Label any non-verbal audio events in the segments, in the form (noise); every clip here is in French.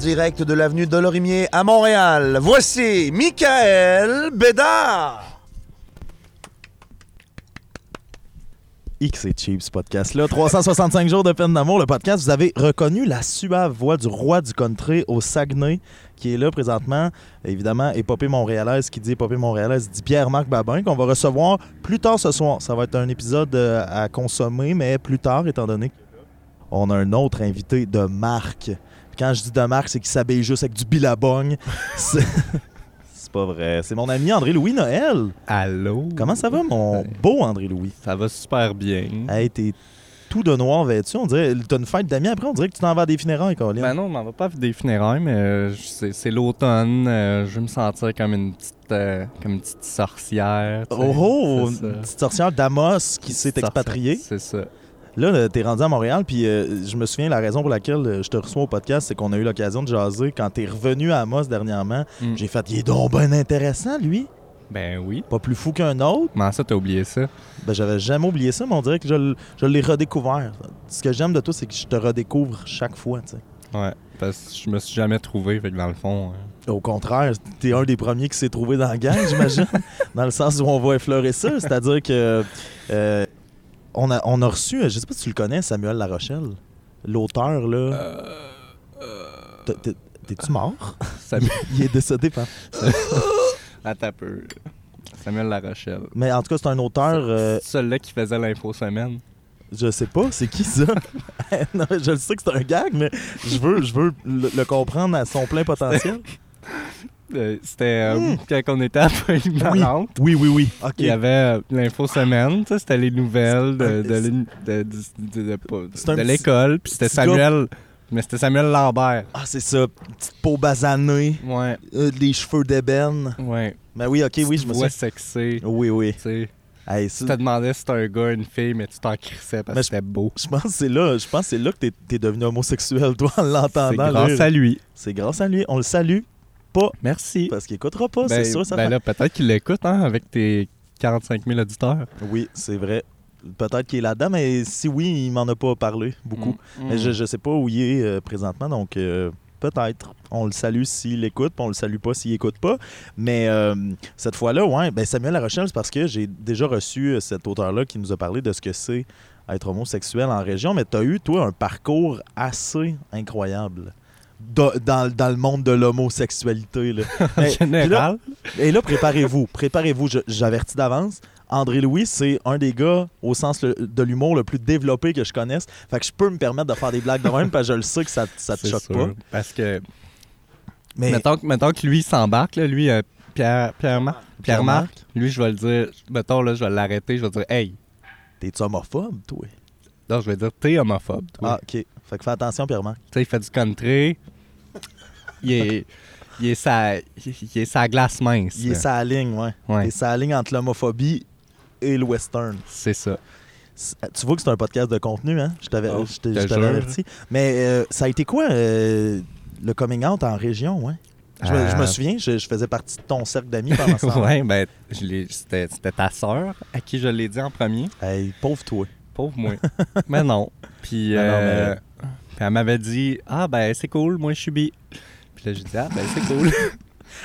direct de l'avenue de Lorimier à Montréal. Voici Michael Bédard. X et cheap ce podcast-là. 365 jours de peine d'amour, le podcast. Vous avez reconnu la suave voix du roi du country au Saguenay qui est là présentement. Évidemment, épopée montréalaise qui dit épopée montréalaise dit Pierre-Marc Babin qu'on va recevoir plus tard ce soir. Ça va être un épisode euh, à consommer, mais plus tard, étant donné qu'on a un autre invité de marque. Quand je dis de marque, c'est qu'il s'habille juste avec du billabong. (laughs) (laughs) C'est pas vrai. C'est mon ami André-Louis Noël. Allô? Comment ça va, mon beau André-Louis? Ça va super bien. Hey, t'es tout de noir vêtu. On dirait, t'as une fête d'amis après, on dirait que tu t'en vas à des funérailles, Colin. Ben non, on m'en va pas faire des funérailles, mais euh, c'est l'automne. euh, je veux me sentir comme une petite, euh, comme une petite sorcière. oh, oh, une petite sorcière d'Amos qui s'est expatriée. C'est ça. Là, euh, t'es rendu à Montréal, puis euh, je me souviens, la raison pour laquelle euh, je te reçois au podcast, c'est qu'on a eu l'occasion de jaser quand t'es revenu à Amos dernièrement. Mm. J'ai fait, il est donc bien intéressant, lui. Ben oui. Pas plus fou qu'un autre. Comment ça, t'as oublié ça? Ben, j'avais jamais oublié ça, mais on dirait que je, je l'ai redécouvert. Ce que j'aime de toi, c'est que je te redécouvre chaque fois, tu sais. Ouais. Parce que je me suis jamais trouvé, fait que dans le fond. euh, Au contraire, t'es un des premiers qui s'est trouvé dans la gang, j'imagine. (laughs) dans le sens où on va effleurer ça. C'est-à-dire que euh, on, a, on a reçu, je sais pas si tu le connais, Samuel Larochelle. L'auteur, là. T'es- t'es- T'es-tu mort? (laughs) ça me- (laughs) Il est décédé, par. (laughs) Attends un peu. Samuel Larochelle. Mais en tout cas, c'est un auteur. euh, C'est celui-là qui faisait l'info semaine. je sais pas, c'est qui ça? non, je le sais que c'est un gag, mais je veux, je veux le, le comprendre à son plein potentiel. Euh, C'était euh, Hmm. quand on était à Polyvalente. Oui, oui, oui. Ok. Il y avait euh, l'info semaine, c'était les nouvelles de, C'est C'est l'école, puis c'était Samuel, mais c'était Samuel Lambert. Ah, c'est ça. Petite peau basanée, Ouais, euh, les cheveux d'ébène. ouais. Ben oui, ok, oui, je me souviens. sexy, Oui, oui. tu. Hey, Tu te demandais si c'était un gars, une fille, mais tu t'en crissais parce Mais que c'était beau. Je pense que c'est là, je pense que c'est là que t'es, devenu homosexuel, toi, en C'est l'entendant. grâce là. à lui. C'est grâce à lui. On le salue pas Merci. parce qu'il écoutera pas, Ben, c'est sûr. Ça ben fait- là, peut-être qu'il l'écoute, hein, avec tes 45 000 auditeurs. Oui, c'est vrai. Peut-être qu'il est là-dedans, mais si oui, il m'en a pas parlé beaucoup. Mm. Mais je, je sais pas où il est euh, présentement, donc euh, peut-être. On le salue s'il écoute, puis on le salue pas s'il écoute pas. Mais euh, cette fois-là, ouais, ben Samuel Larochelle, c'est parce que j'ai déjà reçu cet auteur-là qui nous a parlé de ce que c'est être homosexuel en région, mais tu as eu, toi, un parcours assez incroyable. Da- Dans, dans le monde de l'homosexualité. là. (laughs) En et là, préparez-vous. Préparez-vous. J'avertis d'avance. André Louis, c'est un des gars au sens le- de l'humour le plus développé que je connaisse. Fait que je peux me permettre de faire des blagues de même parce que je le sais que ça, ça te choque sûr. pas. Parce que, Mais mettons, que- mettons que lui il s'embarque, lui, euh, Pierre, Pierre-Marc, Pierre-Marc, lui, je vais le dire, mettons, là, je vais l'arrêter, je vais dire, hey, t'es-tu homophobe, toi? non, je vais dire, t'es homophobe, toi. Ah, OK. Fait que fais attention, Pierre-Marc. Tu sais, il fait du country, il est, il est sa, il est sa glace mince. Il est sa ligne, ouais. Ouais. Il est sa ligne entre l'homophobie et le western. C'est ça. Tu vois que c'est un podcast de contenu, hein? Je t'avais Oh, averti. Mais euh, ça a été quoi, euh, le coming out en région, ouais? Je, me- je me Euh, souviens, je, je faisais partie de ton cercle d'amis pendant ce (laughs) temps ouais, ben, c'était c'était ta sœur à qui je l'ai dit en premier. Hey, pauvre toi. Pauvre moi. (laughs) mais non. Puis, Non, non, puis elle m'avait dit Ah, ben, c'est cool, moi, je suis bi. Puis là, j'ai dit Ah, ben, c'est (laughs) cool.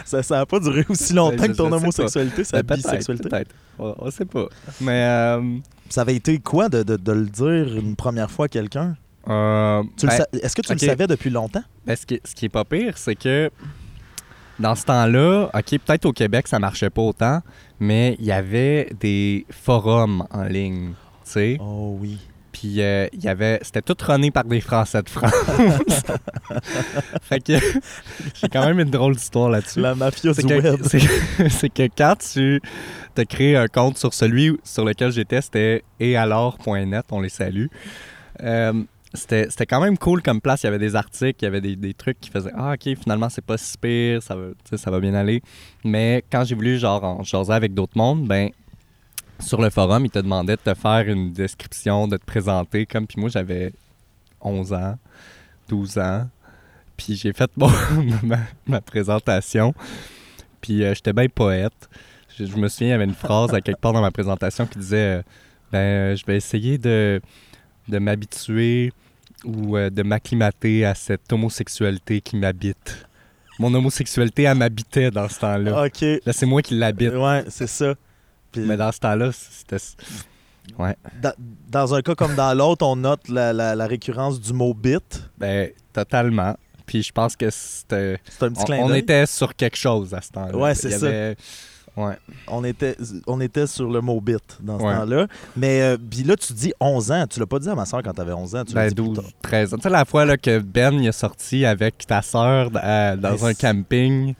Ça n'a pas duré aussi longtemps Ben, que je ton homosexualité, sa Ben, bisexualité. Peut-être. On, on sait pas. Mais, euh, Ça avait été quoi de, de- de le dire une première fois à quelqu'un? euh, ben, sa- Est-ce que tu le savais depuis longtemps? Ben, ce, qui, ce qui est pas pire, c'est que dans ce temps-là, OK, peut-être au Québec, ça marchait pas autant, mais il y avait des forums en ligne, tu sais. Oh oui. Puis euh, il y avait... C'était tout runné par des Français de France. (laughs) fait que j'ai quand même une drôle d'histoire là-dessus. La mafia C'est que, c'est que- quand tu te crées un compte sur celui sur lequel j'étais, c'était etalors.net, on les salue. Euh, c'était c'était quand même cool comme place. Il y avait des articles, il y avait des, des trucs qui faisaient Ah, ok, finalement, c'est pas si pire, ça va, ça va bien aller. Mais quand j'ai voulu, genre, en jaser avec d'autres mondes, ben, sur le forum, ils te demandaient de te faire une description, de te présenter. Comme, puis moi, j'avais 11 ans, 12 ans. Puis j'ai fait mon- (laughs) ma, ma présentation. Puis euh, j'étais bien poète. Je, je me souviens, il y avait une phrase à quelque part dans ma présentation qui disait euh, Ben, euh, je vais essayer de, de m'habituer ou euh, de m'acclimater à cette homosexualité qui m'habite. Mon homosexualité, elle m'habitait dans ce temps-là. OK. Là, c'est moi qui l'habite. Ouais, c'est ça. Puis Mais dans ce temps-là, c'était. Ouais. dans, dans un cas comme dans l'autre, on note la, la- la récurrence du mot bit. Ben, totalement. Puis je pense que c'était. C'est un petit On, clin on était sur quelque chose à ce temps-là. Ouais, c'est ça. avait- Ouais. On était, on était sur le mot bit dans ce Ouais. temps-là. Mais euh, puis là, tu dis 11 ans. Tu l'as pas dit à ma soeur quand t'avais 11 ans. Tu Ben, dit plus 12, tard. 13 ans. Tu sais, la fois là, que Ben est sorti avec ta sœur euh, dans Ben, un camping.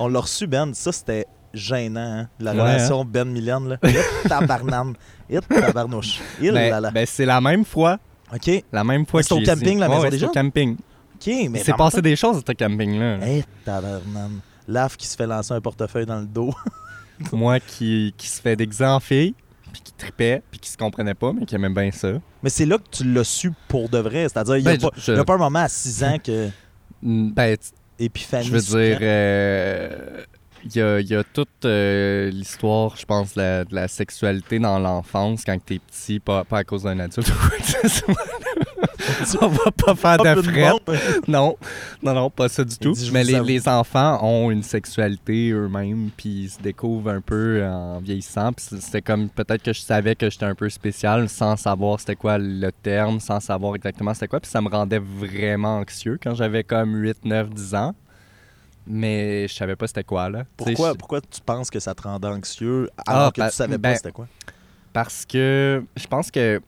On l'a reçu, Ben. Ça, c'était gênant, hein, la Ouais, relation Ben-Mylène. là. Hit tabarnane. Hit tabarnouche. Il Ben, là là. ben, c'est la même fois. OK. La même fois Mais c'est au que camping, la maison ouais, des c'est au gens? camping. OK, mais en passé des choses à ce camping-là. temps- Hey, tabarnane. Laf qui se fait lancer un portefeuille dans le dos. (laughs) Moi qui, qui se fait déguiser en fille, puis qui tripait, puis qui se comprenait pas, mais qui aimait bien ça. Mais c'est là que tu l'as su pour de vrai. C'est-à-dire, il n'y a, Ben, je- a pas un moment à 6 ans que (laughs) Ben, épiphanie je veux dire, euh, y, a, il y a toute euh, l'histoire, je pense, de la, de la sexualité dans l'enfance quand t'es petit, pas, pas à cause d'un adulte. (laughs) On va pas faire de. (laughs) Non, non, non, pas ça du tout. Mais les, enfants ont une sexualité eux-mêmes, puis ils se découvrent un peu en vieillissant. Puis c'était comme peut-être que je savais que j'étais un peu spécial sans savoir c'était quoi le terme, sans savoir exactement c'était quoi. Puis ça me rendait vraiment anxieux quand j'avais comme 8, 9, 10 ans. Mais je savais pas c'était quoi, là. Pourquoi, je- pourquoi tu penses que ça te rendait anxieux alors Ah, que tu savais ben, pas c'était quoi? Parce que je pense que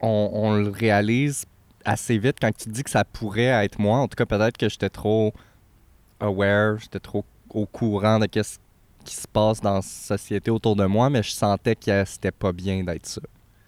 on, on le réalise assez vite quand tu te dis que ça pourrait être moi. En tout cas, peut-être que j'étais trop aware, j'étais trop au courant de ce qui se passe dans la société autour de moi, mais je sentais que c'était pas bien d'être ça.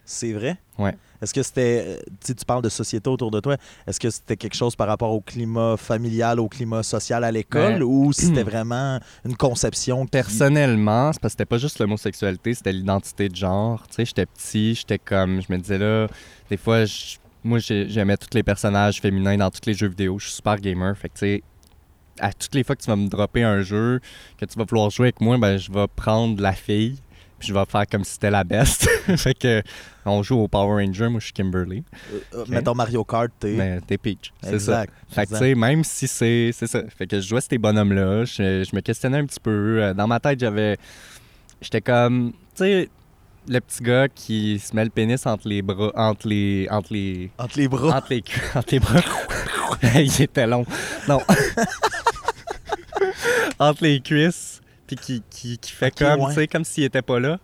C'est vrai? Ouais. Est-ce que c'était. euh, Tu sais, tu parles de société autour de toi. Est-ce que c'était quelque chose par rapport au climat familial, au climat social à l'école Ben, ou (clears throat) c'était vraiment une conception qui- Personnellement, c'est parce que c'était pas juste l'homosexualité, c'était l'identité de genre. Tu sais, j'étais petit, j'étais comme, je me disais là, des fois, je- moi j'ai- j'aimais tous les personnages féminins dans tous les jeux vidéo. Je suis super gamer, fait que tu sais, à toutes les fois que tu vas me dropper un jeu, que tu vas vouloir jouer avec moi, ben je vais prendre la fille, puis je vais faire comme si c'était la best. (laughs) fait que on joue au Power Ranger, moi je suis Kimberly, euh, euh, Mettons Mario Kart, t'es. mais t'es Peach, c'est ça. Exact. Fait que, tu sais, même si c'est. C'est ça. Fait que je jouais ces bonhommes-là. Je, je me questionnais un petit peu. Euh, Dans ma tête, j'avais. J'étais comme. Tu sais, le petit gars qui se met le pénis entre les bras. Entre les. Entre les. Entre les bras. Entre les, (laughs) entre les bras. (laughs) Il était long. Non. entre les cuisses. Puis qui, qui, qui fait comme. ouais. Tu sais, comme s'il était pas là.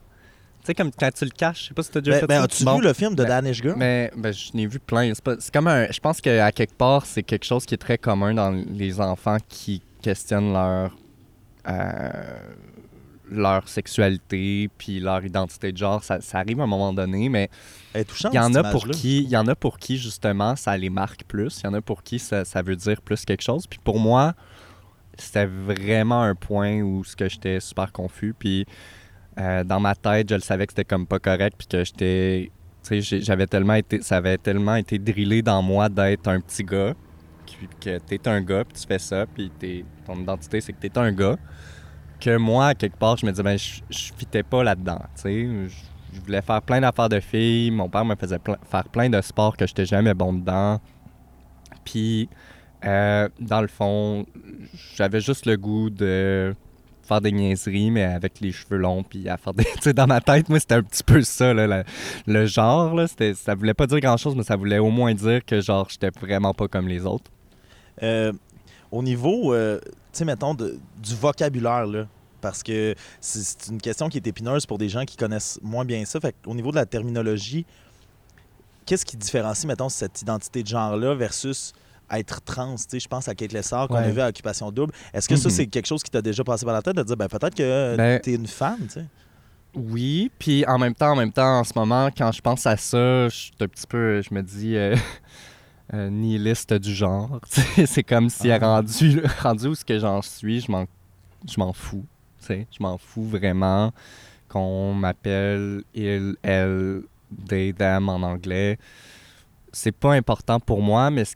Tu sais, comme quand tu le caches. Je sais pas si t'as déjà Ben, fait ben, ça. as-tu Bon. vu le film de Ben, Danish Girl? Mais ben, je n'ai vu plein. C'est pas- c'est comme un. Je pense qu'à quelque part, c'est quelque chose qui est très commun dans les enfants qui questionnent leur. euh, leur sexualité puis leur identité de genre, ça, ça arrive à un moment donné, mais il y en a pour qui, il y en a pour qui justement ça les marque plus, il y en a pour qui ça, ça veut dire plus quelque chose. Puis pour moi, c'était vraiment un point où ce que j'étais super confus. Puis euh, dans ma tête, je le savais que c'était comme pas correct, puis que j'étais, tu sais, j'avais tellement été, ça avait tellement été drillé dans moi d'être un petit gars, qui- que t'es un gars, puis tu fais ça, puis t'es- ton identité c'est que t'es un gars, que moi quelque part je me disais ben je, fitais pas là-dedans, tu je, voulais faire plein d'affaires de filles, mon père me faisait faire plein de sports que j'étais jamais bon dedans, puis euh, dans le fond, j'avais juste le goût de faire des niaiseries, mais avec les cheveux longs, puis à faire des... (laughs) Tu sais, dans ma tête, moi, c'était un petit peu ça, le genre, là. Ça voulait pas dire grand-chose, mais ça voulait au moins dire que, genre, j'étais vraiment pas comme les autres. Euh, au niveau, euh, tu sais, mettons, du vocabulaire, là, parce que c'est c'est une question qui est épineuse pour des gens qui connaissent moins bien ça. Fait au niveau de la terminologie, qu'est-ce qui différencie, mettons, cette identité de genre-là versus être trans? Tu sais, je pense à Kate Lessard qu'on a Ouais. vu à Occupation Double. Est-ce que ça, Mhm. c'est quelque chose qui t'a déjà passé par la tête de dire, ben, peut-être que Ben- t'es une femme, tu sais? Oui, puis en même temps, en même temps, en ce moment, quand je pense à ça, je suis un petit peu, je me dis euh, (laughs) euh, nihiliste du genre. (laughs) Tu c'est comme si Ah. rendu, (laughs) rendu où ce que j'en suis, je m'en, je m'en fous. tu sais. Je m'en fous vraiment qu'on m'appelle il, elle, they, them en anglais. C'est pas important pour moi, mais ce-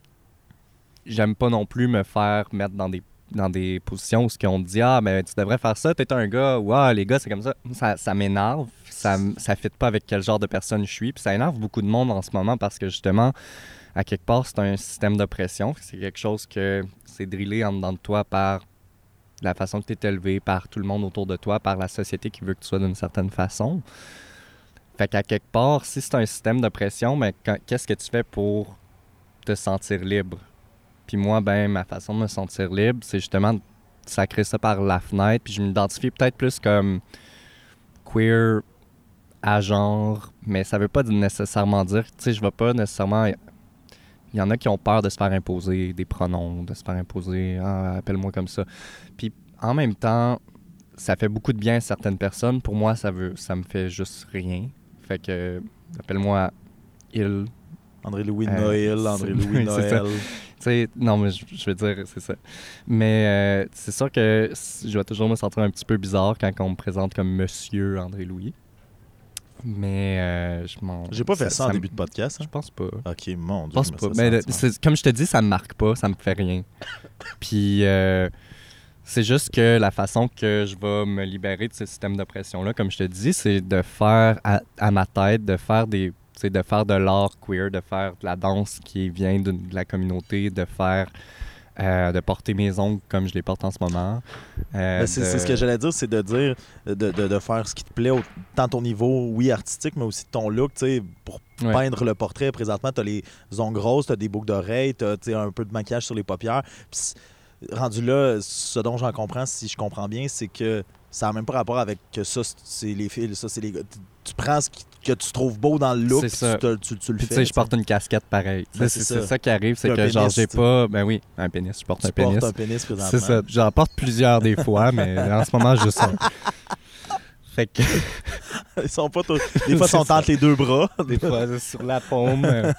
j'aime pas non plus me faire mettre dans des dans des positions où qu'on te dit ah mais tu devrais faire ça t'es un gars ou ah les gars c'est comme ça ça, ça m'énerve ça ça fit pas avec quel genre de personne je suis puis ça énerve beaucoup de monde en ce moment parce que justement à quelque part, c'est un système d'oppression. C'est quelque chose que c'est drillé en dedans de toi par la façon que tu es élevé, par tout le monde autour de toi, par la société qui veut que tu sois d'une certaine façon. Fait qu'à quelque part, si c'est un système d'oppression, mais qu'est-ce que tu fais pour te sentir libre? Puis moi, ben, ma façon de me sentir libre, c'est justement de sacrer ça par la fenêtre. Puis je m'identifie peut-être plus comme queer à genre, mais ça veut pas nécessairement dire, tu sais, je vais pas nécessairement. Il y en a qui ont peur de se faire imposer des pronoms, de se faire imposer, ah, appelle-moi comme ça. Puis en même temps, ça fait beaucoup de bien à certaines personnes. Pour moi, ça veut, ça me fait juste rien. Fait que, appelle-moi il. André-Louis Euh, Noël, (laughs) c'est ça. Noël. Sais, non, mais je, je veux dire, c'est ça. Mais euh, c'est sûr que je vais toujours me sentir un petit peu bizarre quand on me présente comme Monsieur André-Louis. Mais euh, je m'en. J'ai pas fait ça, en me- début de podcast. Je hein. pense pas. Ok, mon Je Dieu. pense je pas. Mais le- comme je te dis, ça me marque pas, ça me fait rien. (laughs) Puis euh, c'est juste que la façon que je vais me libérer de ce système d'oppression-là, comme je te dis, c'est de faire à, à ma tête, de faire des. Sais, de faire de l'art queer, de faire de la danse qui vient de, de la communauté, de faire. euh, de porter mes ongles comme je les porte en ce moment. Euh, Ben, c'est de- c'est ce que j'allais dire, c'est de dire, de, de- de faire ce qui te plaît, au- tant ton niveau, oui, artistique, mais aussi ton look, tu sais, pour Ouais. peindre le portrait. Présentement, tu as les ongles grosses, tu as des boucles d'oreilles, tu as un peu de maquillage sur les paupières. Rendu là, ce dont j'en comprends, si je comprends bien, c'est que ça n'a même pas rapport avec que ça, c'est les fils, ça, c'est les gars. Tu- prends ce qui- que tu trouves beau dans le look, ça. tu, te- tu- tu le Puis fais. tu sais, je porte une casquette pareille. Ben, c'est ça. ça qui arrive, c'est que genre j'ai pas. Ben oui, un pénis, je porte Tu un pénis. portes un pénis présentement. C'est ça. J'en porte plusieurs des fois, (laughs) mais en ce moment, juste un. Fait que (laughs) Ils sont pas tous- (laughs) Des fois, ils sont ça. entre les deux bras. des fois, sur la paume. euh,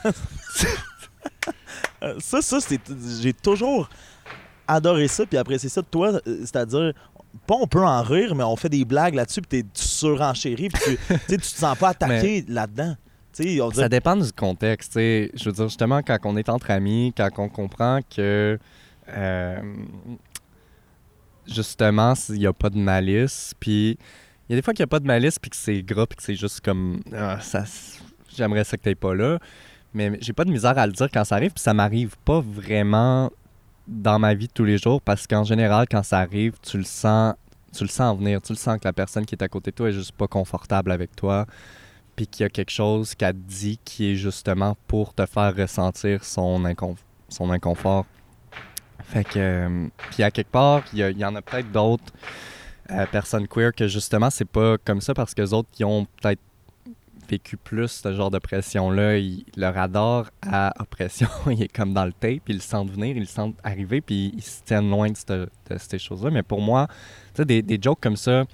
Euh, Ça, ça. J'ai toujours adoré ça, puis apprécié ça de toi. euh, C'est-à-dire, pas on peut en rire, mais on fait des blagues là-dessus, puis t'es tu surenchéris, puis tu, (laughs) tu te sens pas attaqué là-dedans. Ça dépend du contexte. Je veux dire, justement, quand on est entre amis, quand on comprend que. euh, justement, il n'y a pas de malice, puis. Il y a des fois qu'il n'y a pas de malice, puis que c'est gras, puis que c'est juste comme. Ah, ça, J'aimerais ça que tu pas là. Mais j'ai pas de misère à le dire quand ça arrive, puis ça m'arrive pas vraiment dans ma vie de tous les jours, parce qu'en général, quand ça arrive, tu le sens. Tu le sens venir, tu le sens que la personne qui est à côté de toi est juste pas confortable avec toi, puis qu'il y a quelque chose qu'elle dit qui est justement pour te faire ressentir son, incon- son inconfort. Fait que, euh, puis à quelque part, il y, a- il y en a peut-être d'autres euh, personnes queer que justement, c'est pas comme ça parce que les autres qui ont peut-être vécu plus ce genre de pression-là, leur radar à oppression, (laughs) il est comme dans le tape, ils le sentent venir, ils le sentent arriver, puis ils se tiennent loin de, cette- de ces choses-là. Mais pour moi, tu sais, des, des jokes comme ça,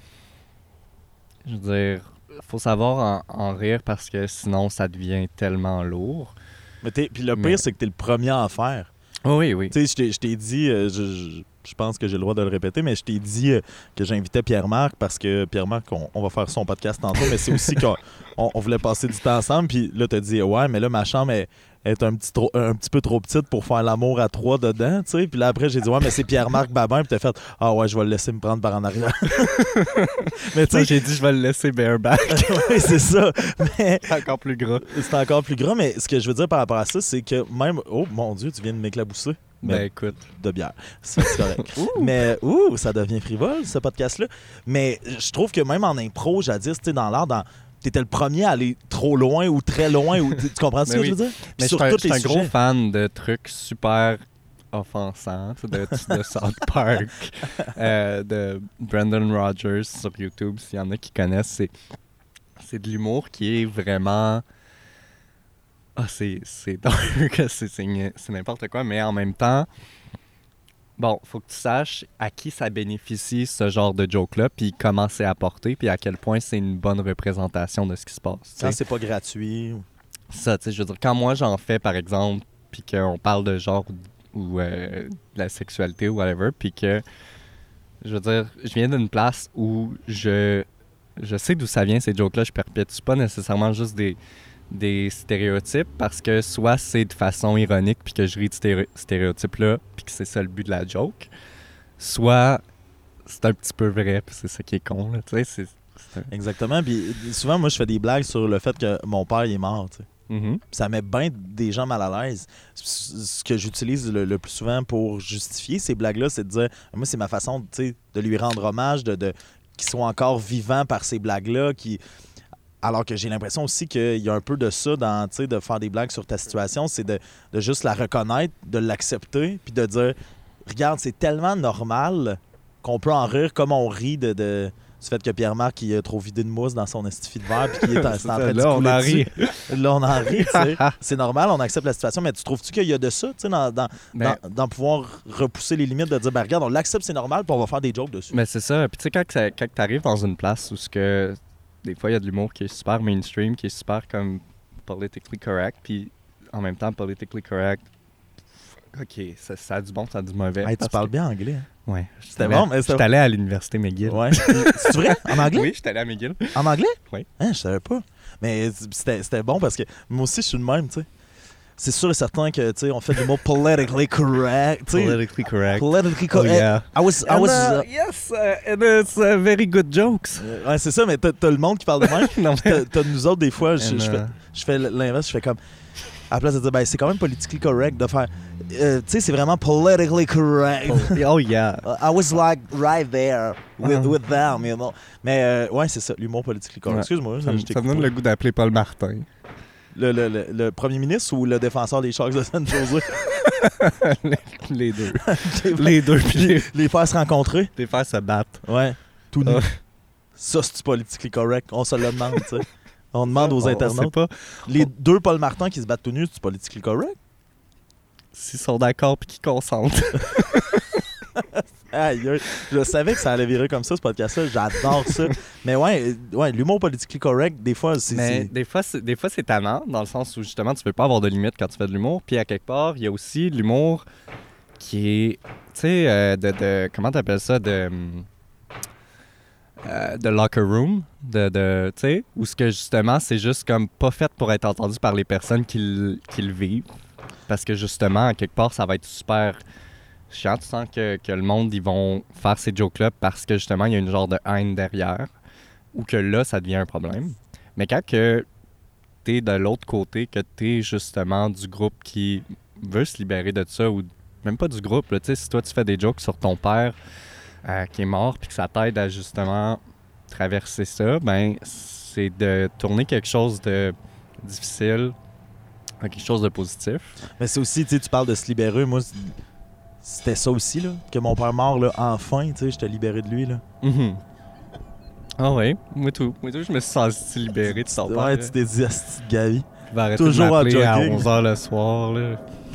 je veux dire, faut savoir en, en rire parce que sinon, ça devient tellement lourd. Mais puis le pire, Mais- c'est que t'es le premier à en faire. oui, oui. Tu sais, je t'ai- je t'ai dit, euh, je, je- je pense que j'ai le droit de le répéter, mais je t'ai dit euh, que j'invitais Pierre-Marc parce que Pierre-Marc, on, on va faire son podcast tantôt, mais c'est aussi (laughs) qu'on on, on voulait passer du temps ensemble. Puis là, t'as dit, ouais, mais là, ma chambre est, est un, petit trop- un petit peu trop petite pour faire l'amour à trois dedans, tu sais. Puis là, après, j'ai dit, ouais, mais c'est Pierre-Marc Babin. Puis t'as fait, ah ouais, je vais le laisser me prendre par en arrière. (laughs) mais tu sais, j'ai dit, je vais le laisser bareback. (laughs) ouais, c'est ça. Mais encore plus gras. c'est encore plus gras. Mais ce que je veux dire par rapport à ça, c'est que même, oh mon Dieu, tu viens de m'éclabousser Ben écoute. de bière. C'est c'est correct. (laughs) mais ouh, ça devient frivole, ce podcast-là. Mais je trouve que même en impro, jadis, tu sais, dans l'art, dans... T'étais le premier à aller trop loin ou très loin. Ou... Tu comprends ce que je veux dire? Mais Sur je suis un gros fan de trucs super offensants, de, de South Park, (laughs) euh, de Brandon Rogers sur YouTube, s'il y en a qui connaissent. C'est, c'est de l'humour qui est vraiment... Ah, c'est, (laughs) dark, c'est n'importe quoi, mais en même temps, bon, faut que tu saches à qui ça bénéficie ce genre de joke-là, puis comment c'est apporté, puis à quel point c'est une bonne représentation de ce qui se passe. Quand c'est pas gratuit. Ça, tu sais, je veux dire, quand moi j'en fais, par exemple, puis qu'on parle de genre ou, ou, euh, de la sexualité ou whatever, puis que, je veux dire, je viens d'une place où je, je sais d'où ça vient, ces jokes-là, je perpétue pas nécessairement juste des, des stéréotypes, parce que soit c'est de façon ironique, puis que je ris de stéréo- stéréotypes-là, puis que c'est ça le but de la joke, soit c'est un petit peu vrai, puis c'est ça qui est con, là, tu sais, Exactement. Puis souvent, moi, je fais des blagues sur le fait que mon père il est mort. tu sais. Mhm. Ça met bien des gens mal à l'aise. Ce que j'utilise le, le plus souvent pour justifier ces blagues-là, c'est de dire moi, c'est ma façon de lui rendre hommage, de, de qu'il soit encore vivant par ces blagues-là. Qui... Alors que j'ai l'impression aussi qu'il y a un peu de ça dans tu sais, de faire des blagues sur ta situation, c'est de, de juste la reconnaître, de l'accepter, puis de dire regarde, c'est tellement normal qu'on peut en rire comme on rit de. de- du fait que Pierre-Marc il a trop vidé de mousse dans son estifi de verre puis qu'il est, en- (laughs) c'est en train de Là, se on en rit. (laughs) Là, on en rit. (laughs) C'est normal, on accepte la situation, mais tu trouves-tu qu'il y a de ça, tu sais, dans, dans, Ben, dans- dans pouvoir repousser les limites, de dire, ben regarde, on l'accepte, c'est normal, puis on va faire des jokes dessus. Mais c'est ça. Puis tu sais, quand, quand tu arrives dans une place où ce que des fois il y a de l'humour qui est super mainstream, qui est super comme politically correct, puis en même temps politically correct, ok, ça, ça a du bon, ça a du mauvais. Hey, tu parles que- bien anglais. hein? Ouais. C'était bon, mais suis allé à l'université McGill. Ouais. c'est vrai? En (laughs) anglais? Oui, je suis allé à McGill. En anglais? Oui. Hein, je savais pas. Mais c'était bon parce que moi aussi, je suis le même, tu sais. C'est sûr et certain que, tu sais, on fait du mot politically correct. Politically correct. Politically Oh, correct. yeah. I was, I was, uh, uh, yes, uh, and it's uh, very good jokes. euh, ouais, c'est ça, mais t'as le monde qui parle de même. (laughs) T'as nous autres, des fois, je, uh, fais, je fais l'inverse, je fais comme. À la place de dire, ben, c'est quand même politically correct de faire. euh, tu sais, c'est vraiment politically correct. oh yeah. Uh, I was like right there with, Ah. with them, you know. Mais ouais, ouais, c'est ça, l'humour politically correct. Ouais. Excuse-moi, Ça, ça me donne le goût d'appeler Paul Martin. Le, le, le, le premier ministre ou le défenseur des Sharks de San Jose? les (laughs) deux. les, les deux. Les, les faire se rencontrer? les faire se battre. Ouais. Tout nu. Ah. Ça, c'est politically correct. On se le demande, tu sais. On demande aux On- on internautes. sait pas Les deux Paul Martin qui se battent tout nus, c'est politically correct? s'ils sont d'accord puis qu'ils consentent. (laughs) Aïe, je savais que ça allait virer comme ça, ce podcast-là. J'adore ça. Mais ouais, euh, ouais l'humour politically correct, des fois, c'est. Des fois, c'est, des fois, c'est tannant, dans le sens où justement, tu veux pas avoir de limite quand tu fais de l'humour. Puis à quelque part, il y a aussi l'humour qui est, tu sais, euh, de, de- Comment t'appelles ça De. euh, de locker room, de, de tu sais, où ce que justement, c'est juste comme pas fait pour être entendu par les personnes qui, le- qui le vivent. Parce que justement, à quelque part, ça va être super Tu sens que, que le monde, ils vont faire ces jokes-là parce que justement, il y a une genre de haine derrière. Ou que là, ça devient un problème. Mais quand que t'es de l'autre côté, que t'es justement du groupe qui veut se libérer de ça, ou même pas du groupe, tu sais, si toi tu fais des jokes sur ton père euh, qui est mort, puis que ça t'aide à justement traverser ça, ben c'est de tourner quelque chose de difficile à quelque chose de positif. Mais c'est aussi, tu tu parles de se libérer. Moi, c'était ça aussi, là. Que mon père mort, là, enfin, tu sais, j'étais libéré de lui, là. Mhm. Ah oui, moi tout. Moi tout, je me suis senti libéré de père. Ouais, tu t'es dit, asti Gavi. Toujours en m'appeler à jogging. 11h le soir. Là.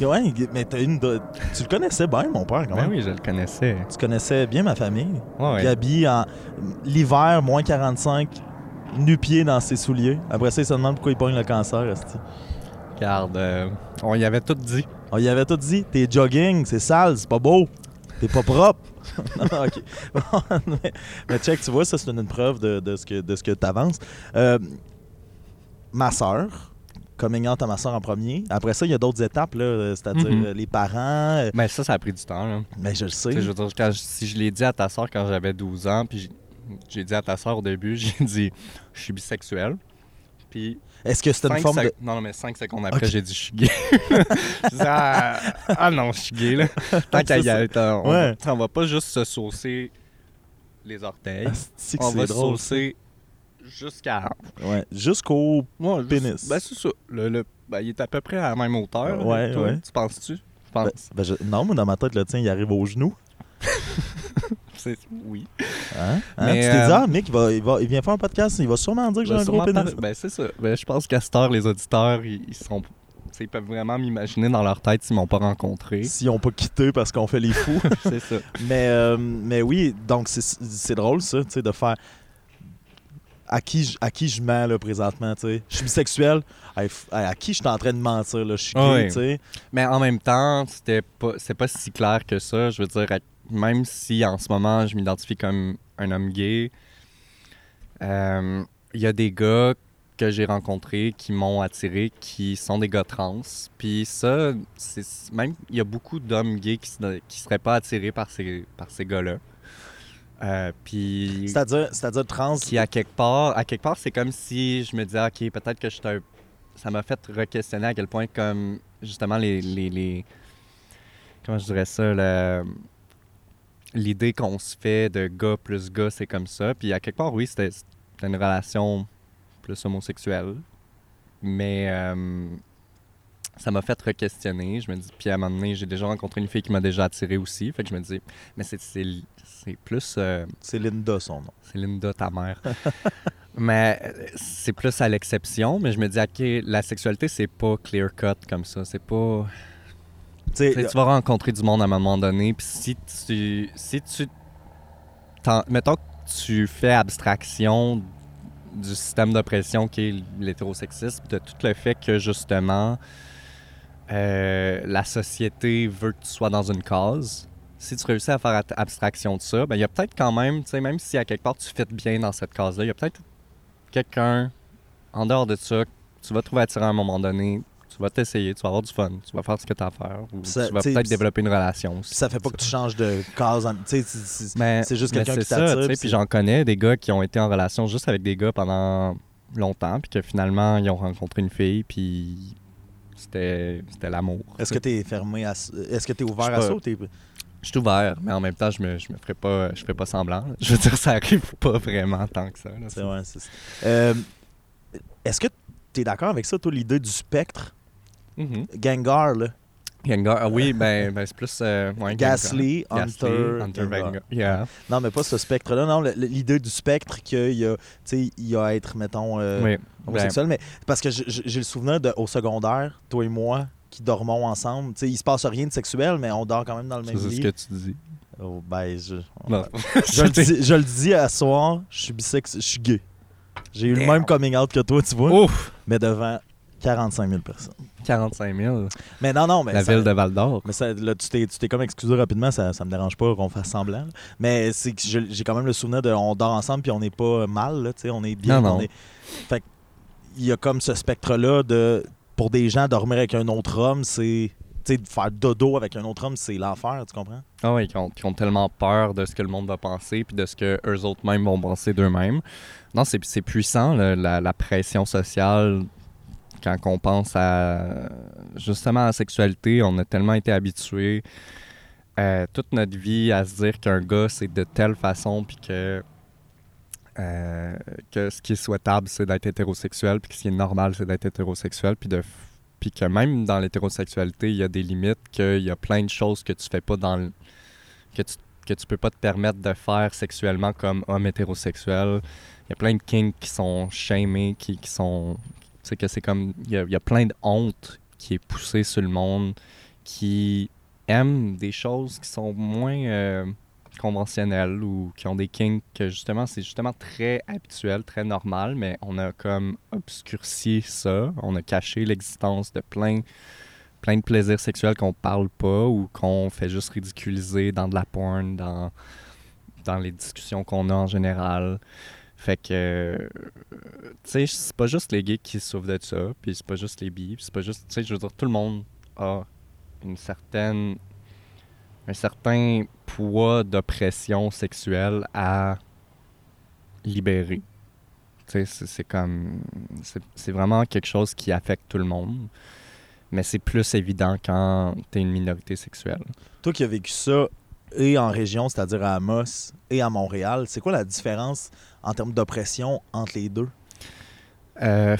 Ouais, mais t'as une. de- Tu le connaissais bien, mon père, quand Ben même. oui, je le connaissais. Tu connaissais bien ma famille. Ouais, ouais. Gabi, en l'hiver, moins 45, nu-pied dans ses souliers. Après ça, il se demande pourquoi il pogne le cancer, asti. Regarde, euh, on y avait tout dit. On y avait tout dit, t'es jogging, c'est sale, c'est pas beau, t'es pas propre. Non, (laughs) (laughs) ok. mais, mais check, tu vois, ça, c'est une, une preuve de, de ce que, de ce que t'avances. Euh, ma soeur, coming out à ma soeur en premier. Après ça, il y a d'autres étapes, là, c'est-à-dire Mhm. euh, les parents. euh, Mais ça, ça a pris du temps. Là. mais je le sais. Tu sais, Je veux dire, quand je- si je l'ai dit à ta soeur quand j'avais 12 ans, puis j'ai- j'ai dit à ta soeur au début, (laughs) j'ai dit je suis bisexuel. Puis Est-ce que c'est une cinq forme de. Non, non, mais 5 secondes après, j'ai dit je suis gay. (laughs) Ah, ah non, je suis gay. Là. (laughs) Tant qu'à y on, Ouais. va, on va pas juste se saucer les orteils. Que on va se drôle. saucer jusqu'à Ouais, jusqu'au. Ouais, juste- Pénis. Ben, c'est ça. Le, le- ben, il est à peu près à la même hauteur. Ouais, toi. ouais. Tu penses-tu? Pense. Ben, ben, je- Non, moi, dans ma tête, le tien, il arrive aux genoux. (laughs) C'est- Oui. Hein? Hein? Mais, tu t'es dit, euh, ah, Mick, il, va, il, va, il vient faire un podcast, il va sûrement dire que j'ai Ben, un gros pénis. ben, c'est ça. Ben, je pense qu'à cette heure, les auditeurs, ils, ils Ils peuvent vraiment m'imaginer dans leur tête s'ils m'ont pas rencontré. S'ils n'ont pas quitté parce qu'on fait les fous. (laughs) c'est ça. mais, euh, mais oui, donc c'est- drôle, ça, tu sais, de faire. À qui, je- à qui je mens, là, présentement, tu sais. Je suis bisexuel. À qui je suis en train de mentir, là? Je suis gay, tu sais? Mais en même temps, c'était pas, c'est pas si clair que ça. Je veux dire, à- même si en ce moment, je m'identifie comme un homme gay, euh, il y a des gars que j'ai rencontrés qui m'ont attiré, qui sont des gars trans. Puis ça, c'est même il y a beaucoup d'hommes gays qui, qui seraient pas attirés par ces, par ces gars-là. Euh, puis C'est-à-dire, c'est-à-dire trans? qui à quelque part, à quelque part, c'est comme si je me disais, ok, peut-être que je suis un- ça m'a fait re-questionner à quel point, comme justement, les. les, les- comment je dirais ça, le- l'idée qu'on se fait de gars plus gars, c'est comme ça. Puis à quelque part, oui, c'était une relation plus homosexuelle. Mais euh, ça m'a fait re-questionner. Je me dis, puis à un moment donné, j'ai déjà rencontré une fille qui m'a déjà attiré aussi. Fait que je me dis, mais c'est- plus. euh, C'est Linda, son nom. c'est Linda, ta mère. (laughs) mais c'est plus à l'exception. Mais je me dis, OK, la sexualité, c'est pas clear-cut comme ça. C'est pas. Tu vas rencontrer du monde à un moment donné. Puis si tu. Si tu. Mettons que tu fais abstraction du système d'oppression qui est l'hétérosexisme, de tout le fait que justement. euh, la société veut que tu sois dans une case. Si tu réussis à faire abstraction de ça, ben il y a peut-être quand même, tu sais, même si à quelque part tu fites bien dans cette case-là, il y a peut-être quelqu'un en dehors de ça que tu vas trouver attirant à un moment donné. Tu vas t'essayer, tu vas avoir du fun, tu vas faire ce que tu as à faire, ou Ça- tu vas peut-être développer une relation aussi. Ça fait pas que tu changes de case. en- c'est- juste quelqu'un qui t'attire. puis j'en connais des gars qui ont été en relation juste avec des gars pendant longtemps, puis que finalement, ils ont rencontré une fille, puis c'était c'était l'amour. Est-ce que tu es fermé à ça? Est-ce que tu es ouvert à ça ou t'es- Je suis ouvert, mais en même temps, je me, je me ferai pas, je ferai pas semblant. là. (laughs) Je veux dire, ça arrive pas vraiment tant que ça. vrai, c'est ça. Euh, Est-ce que tu es d'accord avec ça, toi, l'idée du spectre? Mhm. Gengar, là. Gengar, ah oui, ben, ben c'est plus. euh, ouais, Gasly, Gengar. Hunter, Gasly, Hunter Gengar. Yeah. Non, mais pas ce spectre-là. Non, l'idée du spectre qu'il y a, tu sais, il y a à être, mettons, euh, oui. homosexuel. Mais parce que j'ai le souvenir de, au secondaire, toi et moi, qui dormons ensemble. Tu sais, il se passe rien de sexuel, mais on dort quand même dans le Ben, même c'est ce lit. que tu dis. Oh, ben, je, Non. (laughs) (laughs) je, le dis, je le dis à soir, je suis bisex, je suis gay. J'ai eu le même coming out que toi, tu vois, Ouf! mais devant 45 000 personnes. 45 000. Mais non, non, mais La ça- ville de Val d'Or. Mais ça, là, tu t'es, tu t'es comme excusé rapidement, ça, ça me dérange pas qu'on fasse semblant. là. Mais c'est que j'ai quand même le souvenir de on dort ensemble puis on n'est pas mal, là, tu sais, on est bien. Non, non. on est- Fait que il y a comme ce spectre-là de pour des gens dormir avec un autre homme, c'est tu sais, de faire dodo avec un autre homme, c'est l'enfer, tu comprends? Ah oui, qui ont, qui ont tellement peur de ce que le monde va penser puis de ce que eux autres mêmes vont penser d'eux-mêmes. Non, c'est c'est puissant, la, la pression sociale. Quand on pense à justement à la sexualité, on a tellement été habitués euh, toute notre vie à se dire qu'un gars c'est de telle façon puis que euh, que ce qui est souhaitable c'est d'être hétérosexuel puis que ce qui est normal c'est d'être hétérosexuel puis de puis que même dans l'hétérosexualité il y a des limites qu'il y a plein de choses que tu fais pas dans le que tu que tu peux pas te permettre de faire sexuellement comme homme hétérosexuel. Il y a plein de kinks qui sont shamés qui, qui sont sais que c'est comme il y, a, plein de honte qui est poussée sur le monde qui aiment des choses qui sont moins euh, conventionnelles ou qui ont des kinks que justement c'est justement très habituel, très normal, mais on a comme obscurci ça, on a caché l'existence de plein plein de plaisirs sexuels qu'on parle pas ou qu'on fait juste ridiculiser dans de la porn, dans dans les discussions qu'on a en général. Fait que, tu sais, c'est pas juste les gays qui souffrent de ça, puis c'est pas juste les bi, c'est pas juste, tu sais, je veux dire, tout le monde a une certaine, un certain poids d'oppression sexuelle à libérer. Tu sais, c'est- comme, c'est vraiment quelque chose qui affecte tout le monde, mais c'est plus évident quand t'es une minorité sexuelle. Toi qui as vécu ça et en région, c'est-à-dire à Amos et à Montréal, c'est quoi la différence en termes d'oppression entre les deux? Euh,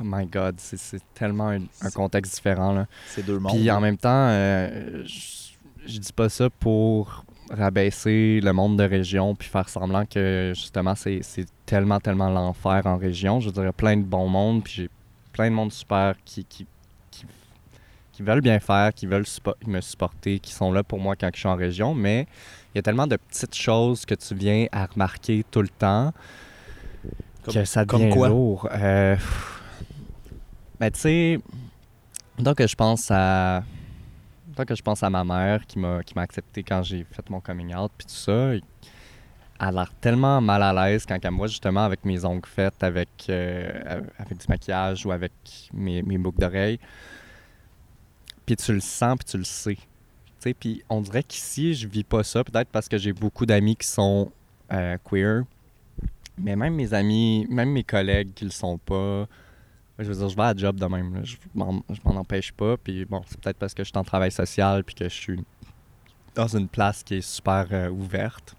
oh my God, c'est- c'est tellement un, un contexte différent, là. Ces deux mondes. Puis en même temps, euh, je dis pas ça pour rabaisser le monde de région puis faire semblant que justement c'est c'est tellement, tellement l'enfer en région. Je a plein de bons mondes, puis j'ai plein de monde super qui, qui veulent bien faire, qui veulent suppo- me supporter, qui sont là pour moi quand je suis en région, mais il y a tellement de petites choses que tu viens à remarquer tout le temps Comme- que ça comme devient quoi? lourd. Euh, ben, tu sais, donc que je pense à tant que je pense à ma mère qui m'a qui m'a accepté quand j'ai fait mon coming out puis tout ça, elle a l'air tellement mal à l'aise quand elle me voit justement avec mes ongles faits, avec, euh, avec du maquillage ou avec mes, mes boucles d'oreilles. Puis tu le sens, puis tu le sais. Tu sais, Puis on dirait qu'ici, je vis pas ça, peut-être parce que j'ai beaucoup d'amis qui sont euh, queer. Mais même mes amis, même mes collègues qui le sont pas, Je veux dire, je vais à job de même. là. Je m'en empêche pas. Puis bon, c'est peut-être parce que je suis en travail social puis que je suis dans une place qui est super euh, ouverte.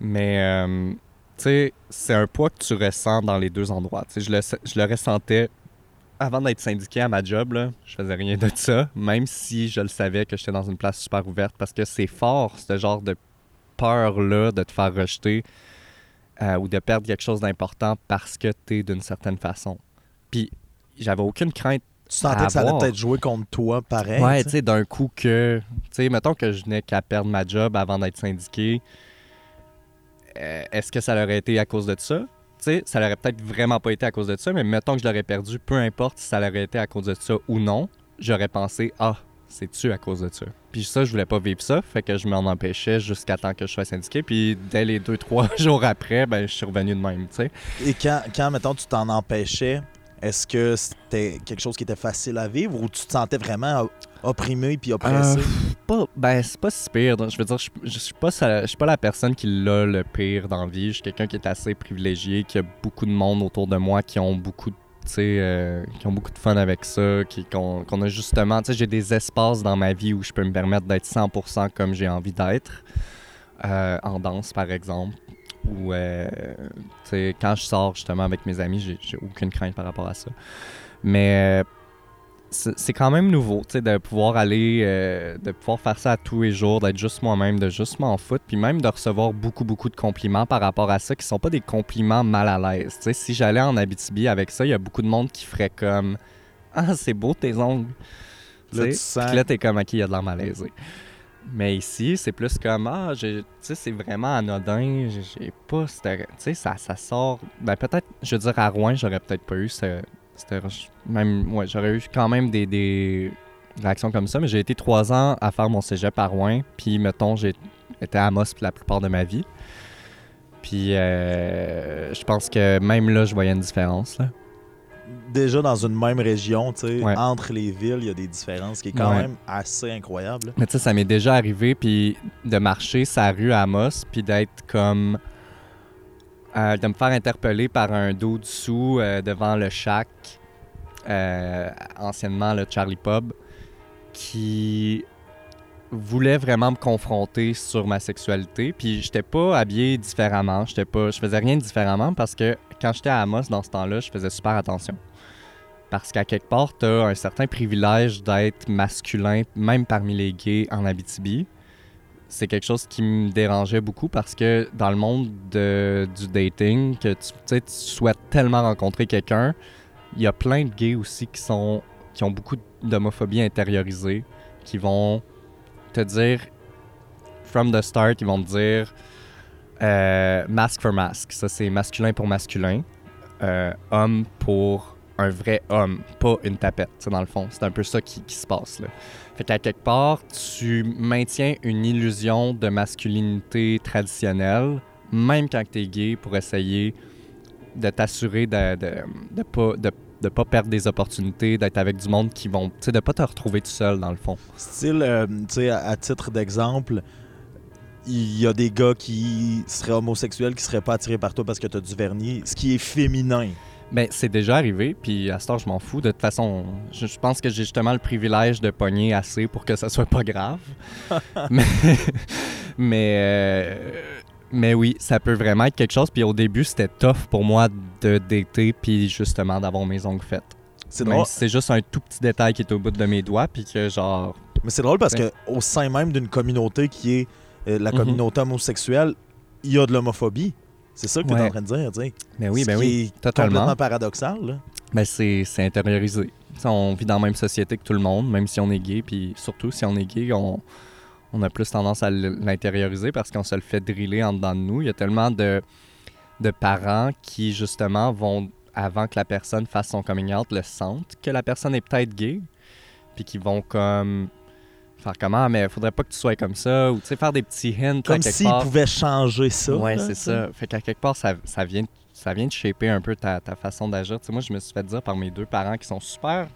Mais, euh, tu sais, c'est un poids que tu ressens dans les deux endroits. Je le, je le ressentais avant d'être syndiqué à ma job. Là, je faisais rien de ça, même si je le savais que j'étais dans une place super ouverte parce que c'est fort, ce genre de peur-là de te faire rejeter euh, ou de perdre quelque chose d'important parce que tu es d'une certaine façon. Puis, j'avais aucune crainte Tu sentais À que ça allait peut-être jouer contre toi pareil. ouais, tu sais, d'un coup que. Tu sais, mettons que je n'ai qu'à perdre ma job avant d'être syndiqué. euh, Est-ce que ça aurait été à cause de ça? Sais, ça l'aurait peut-être vraiment pas été à cause de ça, mais mettons que je l'aurais perdu, peu importe si ça l'aurait été à cause de ça ou non, j'aurais pensé, ah, c'est-tu à cause de ça? Puis ça, je voulais pas vivre ça, fait que je m'en empêchais jusqu'à temps que je sois syndiqué. Puis dès les deux, trois (laughs) jours après, ben, je suis revenu de même, tu. Et quand, quand, mettons, tu t'en empêchais, est-ce que c'était quelque chose qui était facile à vivre ou tu te sentais vraiment opprimé puis oppressé? Euh, pas, ben, c'est pas si pire. Je veux dire, je, je suis pas, pas la personne qui l'a le pire dans la vie. Je suis quelqu'un qui est assez privilégié, qui a beaucoup de monde autour de moi, qui ont beaucoup de euh, qui ont beaucoup de fun avec ça, qui, qu'on, qu'on a justement, tu sais, j'ai des espaces dans ma vie où je peux me permettre d'être 100% comme j'ai envie d'être, Euh, en danse par exemple, ou euh, tu sais, quand je sors justement avec mes amis, j'ai, j'ai aucune crainte par rapport à ça. Mais c'est quand même nouveau, tu sais, de pouvoir aller, euh, de pouvoir faire ça à tous les jours, d'être juste moi-même, de juste m'en foutre, puis même de recevoir beaucoup, beaucoup de compliments par rapport à ça, qui sont pas des compliments mal à l'aise. Tu sais, si j'allais en Abitibi avec ça, il y a beaucoup de monde qui ferait comme « Ah, c'est beau tes ongles! » Là, Tu sens- puis là, t'es comme « Ok, il y a de l'air malaisé. » Mais ici, c'est plus comme Ah, tu sais, c'est vraiment anodin, j'ai pas. Tu sais, ça, ça sort. Ben, peut-être, je veux dire, à Rouen, j'aurais peut-être pas eu ce. Cette- même, ouais, j'aurais eu quand même des, des réactions comme ça, mais j'ai été trois ans à faire mon cégep à Rouen, puis mettons, j'ai été à Amos la plupart de ma vie. Puis euh, je pense que même là, je voyais une différence. Là. Déjà dans une même région, tu sais, Ouais. entre les villes, il y a des différences qui est quand Ouais. même assez incroyable. Mais tu sais, ça m'est déjà arrivé, puis de marcher sa rue à Amos, puis d'être comme. Euh, de me faire interpeller par un dos dessous euh, devant le shack, euh, anciennement le Charlie Pub, qui voulait vraiment me confronter sur ma sexualité. Puis j'étais pas habillé différemment, j'étais pas, je faisais rien différemment parce que quand j'étais à Amos dans ce temps-là, je faisais super attention. Parce qu'à quelque part, tu as un certain privilège d'être masculin, même parmi les gays en Abitibi. C'est quelque chose qui me dérangeait beaucoup parce que dans le monde de- du dating, que tu, tu souhaites tellement rencontrer quelqu'un, il y a plein de gays aussi qui, sont, qui ont beaucoup d'homophobie intériorisée, qui vont te dire, from the start, ils vont te dire euh, mask for mask. Ça, c'est masculin pour masculin, euh, homme pour un vrai homme, pas une tapette, dans le fond. C'est un peu ça qui, se passe, là. Fait qu'à quelque part, tu maintiens une illusion de masculinité traditionnelle, même quand t'es gay, pour essayer de t'assurer de, de, pas... De, de pas perdre des opportunités, d'être avec du monde qui vont... Tu sais, de pas te retrouver tout seul, dans le fond. Style, euh, tu sais, à, à titre d'exemple, il y a des gars qui seraient homosexuels qui seraient pas attirés par toi parce que tu as du vernis, ce qui est féminin. Ben, c'est déjà arrivé, puis à ce temps, je m'en fous. De toute façon, je, je pense que j'ai justement le privilège de pogner assez pour que ça soit pas grave. (laughs) mais, mais, euh, mais oui, ça peut vraiment être quelque chose. Puis au début, c'était tough pour moi de dater, puis justement d'avoir mes ongles faites. C'est drôle, si c'est juste un tout petit détail qui est au bout de mes doigts, puis que genre. mais c'est drôle parce Ouais. que au sein même d'une communauté qui est euh, la Mhm. communauté homosexuelle, il y a de l'homophobie. C'est ça que tu es Ouais. en train de dire, tu sais. Mais oui, ben oui, totalement. complètement paradoxal. là. Ben, c'est intériorisé. On vit dans la même société que tout le monde, même si on est gay, puis surtout si on est gay, on, on a plus tendance à l'intérioriser parce qu'on se le fait driller en dedans de nous. Il y a tellement de, de parents qui, justement, vont, avant que la personne fasse son coming out, le sentent que la personne est peut-être gay, puis qui vont comme faire comment, mais faudrait pas que tu sois comme ça, ou tu sais, faire des petits hints Comme s'ils pouvaient changer ça. Là, c'est ça. Fait qu'à quelque part, ça, ça vient, ça vient de shaper un peu ta, ta façon d'agir. Tu sais, moi, je me suis fait dire par mes deux parents qui sont super.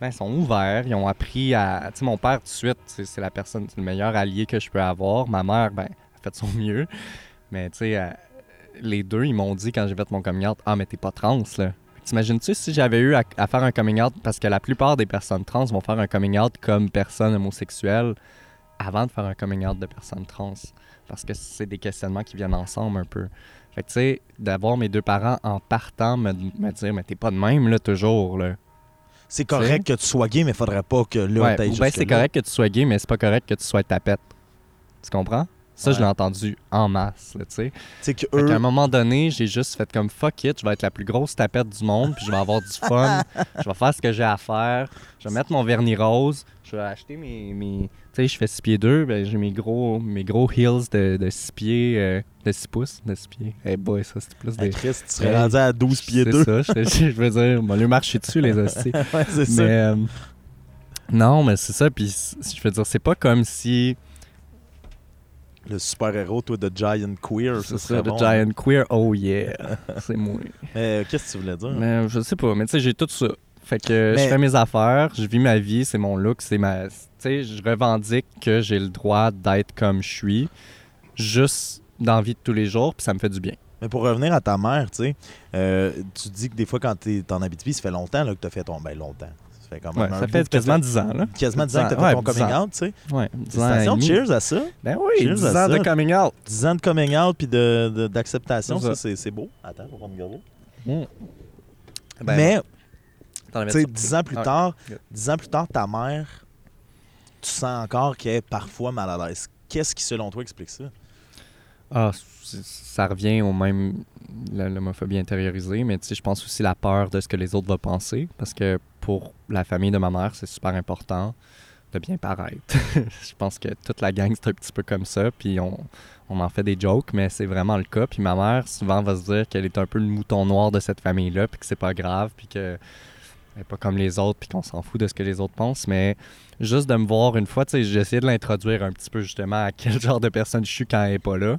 Ben, ils sont ouverts. Ils ont appris à. Tu sais, mon père, tout de suite, c'est c'est la personne, c'est le meilleur allié que je peux avoir. Ma mère, ben, a fait son (laughs) mieux. Mais, tu sais, euh, les deux, ils m'ont dit quand j'ai fait mon coming out Ah, mais t'es pas trans, là. T'imagines-tu si j'avais eu à, à faire un coming out, parce que la plupart des personnes trans vont faire un coming out comme personne homosexuelle avant de faire un coming out de personne trans. Parce que c'est des questionnements qui viennent ensemble un peu. Fait que tu sais, d'avoir mes deux parents en partant me, me dire, mais t'es pas de même là toujours là. C'est correct que tu sois gay, mais faudrait pas que là, Ouais, ou bien c'est correct que tu sois gay, mais c'est pas correct que tu sois tapette. Tu comprends? Ça, je l'ai entendu en masse, tu sais. Fait qu'à un moment donné, j'ai juste fait comme fuck it, je vais être la plus grosse tapette du monde, puis je vais avoir du (laughs) fun, je vais faire ce que j'ai à faire, je vais mettre mon vernis rose, je vais acheter mes. mes tu sais, je fais 6 pieds 2, ben, j'ai mes gros, mes gros heels de, de 6 pieds, euh, de 6 pouces, de 6 pieds. Eh boy, ça c'est plus des. Christ, tu serais Hey, rendu à 12 pieds C'est 2. ça, je, veux dire, on va lui marcher dessus, les hosties. (laughs) ouais, c'est ça. Euh, non, mais c'est ça. Puis je veux dire, c'est pas comme si Le super-héros, toi, de Giant Queer, c'est ça le bon. giant queer. Oh yeah, (laughs) c'est moi. Mais, euh, Qu'est-ce que tu voulais dire? Mais je sais pas. Mais tu sais, j'ai tout ça. Fait que Mais- je fais mes affaires, je vis ma vie, c'est mon look, c'est ma. Tu sais, je revendique que j'ai le droit d'être comme je suis, juste dans la vie de tous les jours, puis ça me fait du bien. Mais pour revenir à ta mère, tu sais, euh, tu dis que des fois, quand tu es en Abitibi, ça fait longtemps là, que tu as fait ton. Ben, longtemps. Ça fait quand même Ouais, ça fait quasiment 10 ans, là. Quasiment 10 ans que tu as fait Ouais, ton 10 coming out, tu sais. Ouais, 10 ans. et Félicitations, demi. cheers à ça. Ben oui, Cheers 10 à ans de coming out. 10 ans de coming out puis d'acceptation, de, C'est ça, ça. c'est beau. Attends, on va me garder. Mm. Mais, t'en avais tu sais, sorti. 10 ans plus Ouais. tard, Good. 10 ans plus tard, ta mère, tu sens encore qu'elle est parfois mal à l'aise. Qu'est-ce qui, selon toi, explique ça? Ah, ça revient au même l'homophobie intériorisée, mais tu sais, je pense aussi la peur de ce que les autres vont penser, parce que pour la famille de ma mère, c'est super important de bien paraître. (laughs) je pense que toute la gang, c'est un petit peu comme ça, puis on, on en fait des jokes, mais c'est vraiment le cas. Puis ma mère, souvent, va se dire qu'elle est un peu le mouton noir de cette famille-là, puis que c'est pas grave, puis que elle est pas comme les autres, puis qu'on s'en fout de ce que les autres pensent, mais juste de me voir une fois, tu sais, j'ai essayé de l'introduire un petit peu justement à quel (laughs) genre de personne je suis quand elle est pas là.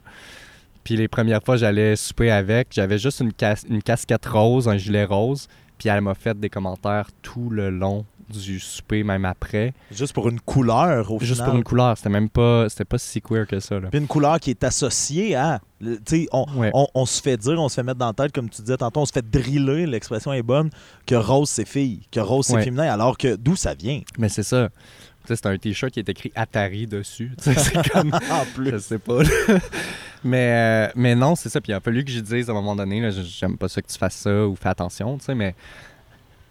Puis les premières fois, j'allais souper avec, j'avais juste une, une casquette rose, un gilet rose, puis elle m'a fait des commentaires tout le long du souper, même après. Juste pour une couleur, au Juste final. pour une couleur, c'était même pas, c'était pas si queer que ça. Là. Puis une couleur qui est associée à. Tu sais, on, Ouais. on, on se fait dire, on se fait mettre dans la tête, comme tu disais tantôt, on se fait driller, l'expression est bonne, que rose c'est fille, que rose c'est Ouais. féminin, alors que d'où ça vient? Mais c'est ça. C'est un t-shirt qui est écrit Atari dessus. C'est (laughs) comme. En plus. Je sais pas. Mais, euh, mais non, c'est ça. Puis il a fallu que je dise à un moment donné, j'aime pas ça que tu fasses ça ou fais attention, tu sais, mais.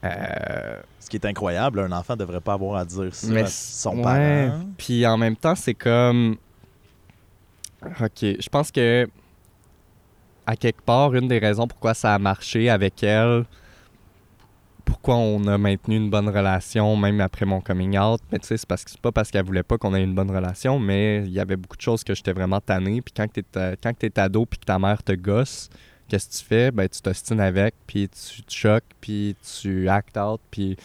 euh, Ce qui est incroyable, un enfant devrait pas avoir à dire ça Mais à son ouais. parent. Puis en même temps, c'est comme. Ok, je pense que. À quelque part, une des raisons pourquoi ça a marché avec elle, pourquoi on a maintenu une bonne relation même après mon coming out, mais tu sais, c'est parce que c'est pas parce qu'elle voulait pas qu'on ait une bonne relation, mais il y avait beaucoup de choses que j'étais vraiment tanné. Puis quand t'es euh, quand t'es ado puis que ta mère te gosse, qu'est-ce que tu fais? Ben tu t'ostines avec, puis tu te choques, puis tu act out, puis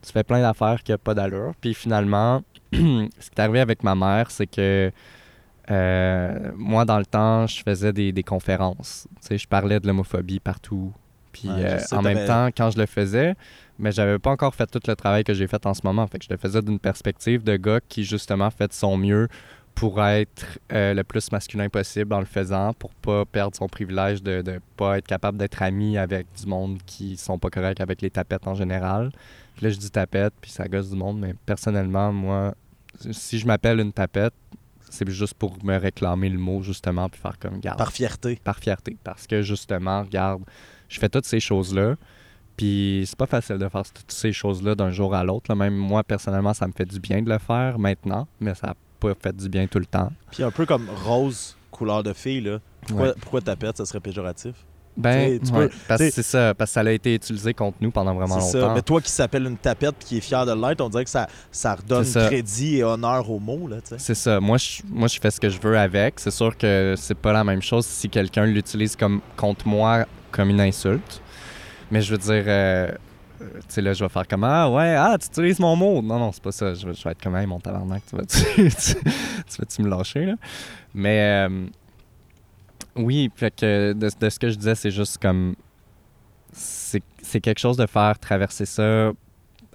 tu fais plein d'affaires qui n'ont pas d'allure. Puis finalement, (clears throat) ce qui est arrivé avec ma mère, c'est que euh, moi, dans le temps, je faisais des, des conférences. Tu sais, je parlais de l'homophobie partout. Puis Ouais, euh, sais, en même temps, quand je le faisais, mais j'avais pas encore fait tout le travail que j'ai fait en ce moment. Fait que je le faisais d'une perspective de gars qui, justement, fait de son mieux pour être euh, le plus masculin possible en le faisant, pour pas perdre son privilège de ne pas être capable d'être ami avec du monde qui sont pas corrects avec les tapettes en général. Puis là, je dis tapette, puis ça gosse du monde, mais personnellement, moi, si je m'appelle une tapette, c'est juste pour me réclamer le mot, justement, puis faire comme, garde, Par fierté. par fierté. Parce que, justement, regarde, je fais toutes ces choses-là, puis c'est pas facile de faire toutes ces choses-là d'un jour à l'autre. Même moi, personnellement, ça me fait du bien de le faire maintenant, mais ça n'a pas fait du bien tout le temps. Puis un peu comme rose, couleur de fille, là. Pourquoi, Ouais. pourquoi tapette, ça serait péjoratif? Ben, Tu tu ouais, peux- parce tu que c'est ça, parce que ça a été utilisé contre nous pendant vraiment C'est ça. longtemps. Mais toi qui s'appelle une tapette puis qui est fier de l'être, on dirait que ça, ça redonne ça. crédit et honneur au mot, là, tu sais. C'est ça. Moi je, moi, je fais ce que je veux avec. C'est sûr que c'est pas la même chose si quelqu'un l'utilise comme contre moi comme une insulte. Mais je veux dire, euh, euh, tu sais, là, je vais faire comme Ah, ouais, ah, tu utilises mon mot. Non, non, c'est pas ça. Je vais, je vais être comme Hey, mon tabarnak, tu vas-tu (laughs) tu, tu vas-tu me lâcher, là? Mais euh, oui, fait que de, ce que je disais, c'est juste comme. C'est quelque chose de faire traverser ça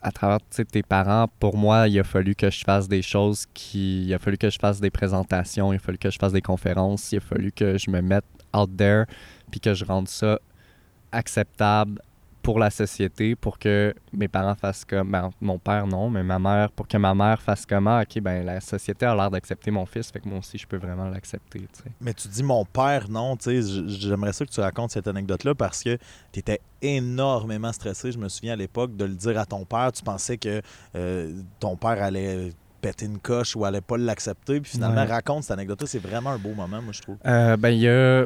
à travers tes parents, pour moi, il a fallu que je fasse des choses qui. Il a fallu que je fasse des présentations, il a fallu que je fasse des conférences, il a fallu que je me mette out there, puis que je rende ça acceptable pour la société, pour que mes parents fassent comme. Ben, mon père, non, mais ma mère, pour que ma mère fasse comment, ok, ben la société a l'air d'accepter mon fils, fait que moi aussi, je peux vraiment l'accepter, tu sais. Mais tu dis mon père, non, tu sais, j'aimerais ça que tu racontes cette anecdote-là parce que tu étais énormément stressé, je me souviens à l'époque, de le dire à ton père. Tu pensais que euh, ton père allait péter une coche ou allait pas l'accepter. Puis finalement, Ouais. raconte cette anecdote-là. C'est vraiment un beau moment, moi, je trouve. Euh, ben, il y a.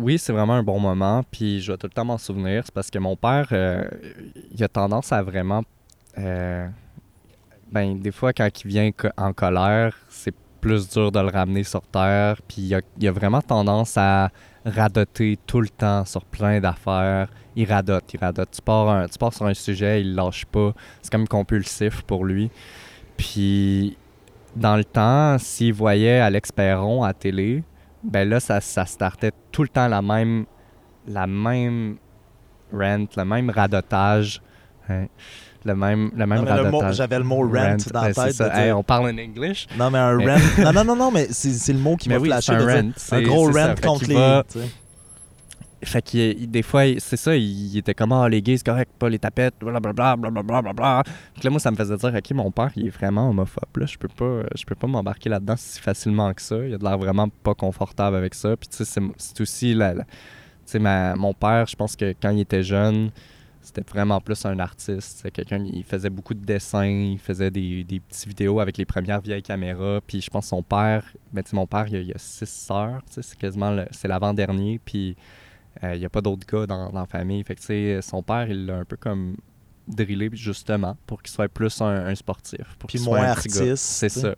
oui, c'est vraiment un bon moment, puis je vais tout le temps m'en souvenir. C'est parce que mon père, euh, il a tendance à vraiment. euh, ben, des fois, quand il vient en colère, c'est plus dur de le ramener sur terre, puis il a, il a vraiment tendance à radoter tout le temps sur plein d'affaires. Il radote, il radote. Tu pars, un- tu pars sur un sujet, il lâche pas. C'est comme compulsif pour lui. Puis, dans le temps, s'il voyait Alex Perron à télé, ben là, ça, ça startait tout le temps la même, la même rent, le même radotage. hein, le même, le même le mot-. J'avais le mot rant, dans la ben, tête. ça. Hey, on parle en English. Non, mais un rant. (laughs) non, non, non, non, mais c'est le mot qui m'a oui, flashé. un rant. Un gros Fait contre les. va-. Fait il- des fois, c'est ça, il, était comme ah, les gays, c'est correct, pas les tapettes, blablabla, blablabla, blablabla. Puis là, moi, ça me faisait dire, ok, mon père, il est vraiment homophobe. Là, je peux pas, je peux pas m'embarquer là-dedans si facilement que ça. Il a de l'air vraiment pas confortable avec ça. Puis tu sais, c'est- aussi la, tu sais, mon père, je pense que quand il était jeune, c'était vraiment plus un artiste. Quelqu'un, il faisait beaucoup de dessins, il faisait des, des petites vidéos avec les premières vieilles caméras. Puis je pense que son père, ben, mon père, il a, il a six sœurs, c'est quasiment, c'est l'avant-dernier. Puis il n'y a pas d'autres gars dans, dans la famille. Fait que, son père, il l'a un peu comme drillé, justement, pour qu'il soit plus un, un sportif. Pour Puis moins soit un artiste, C'est ça.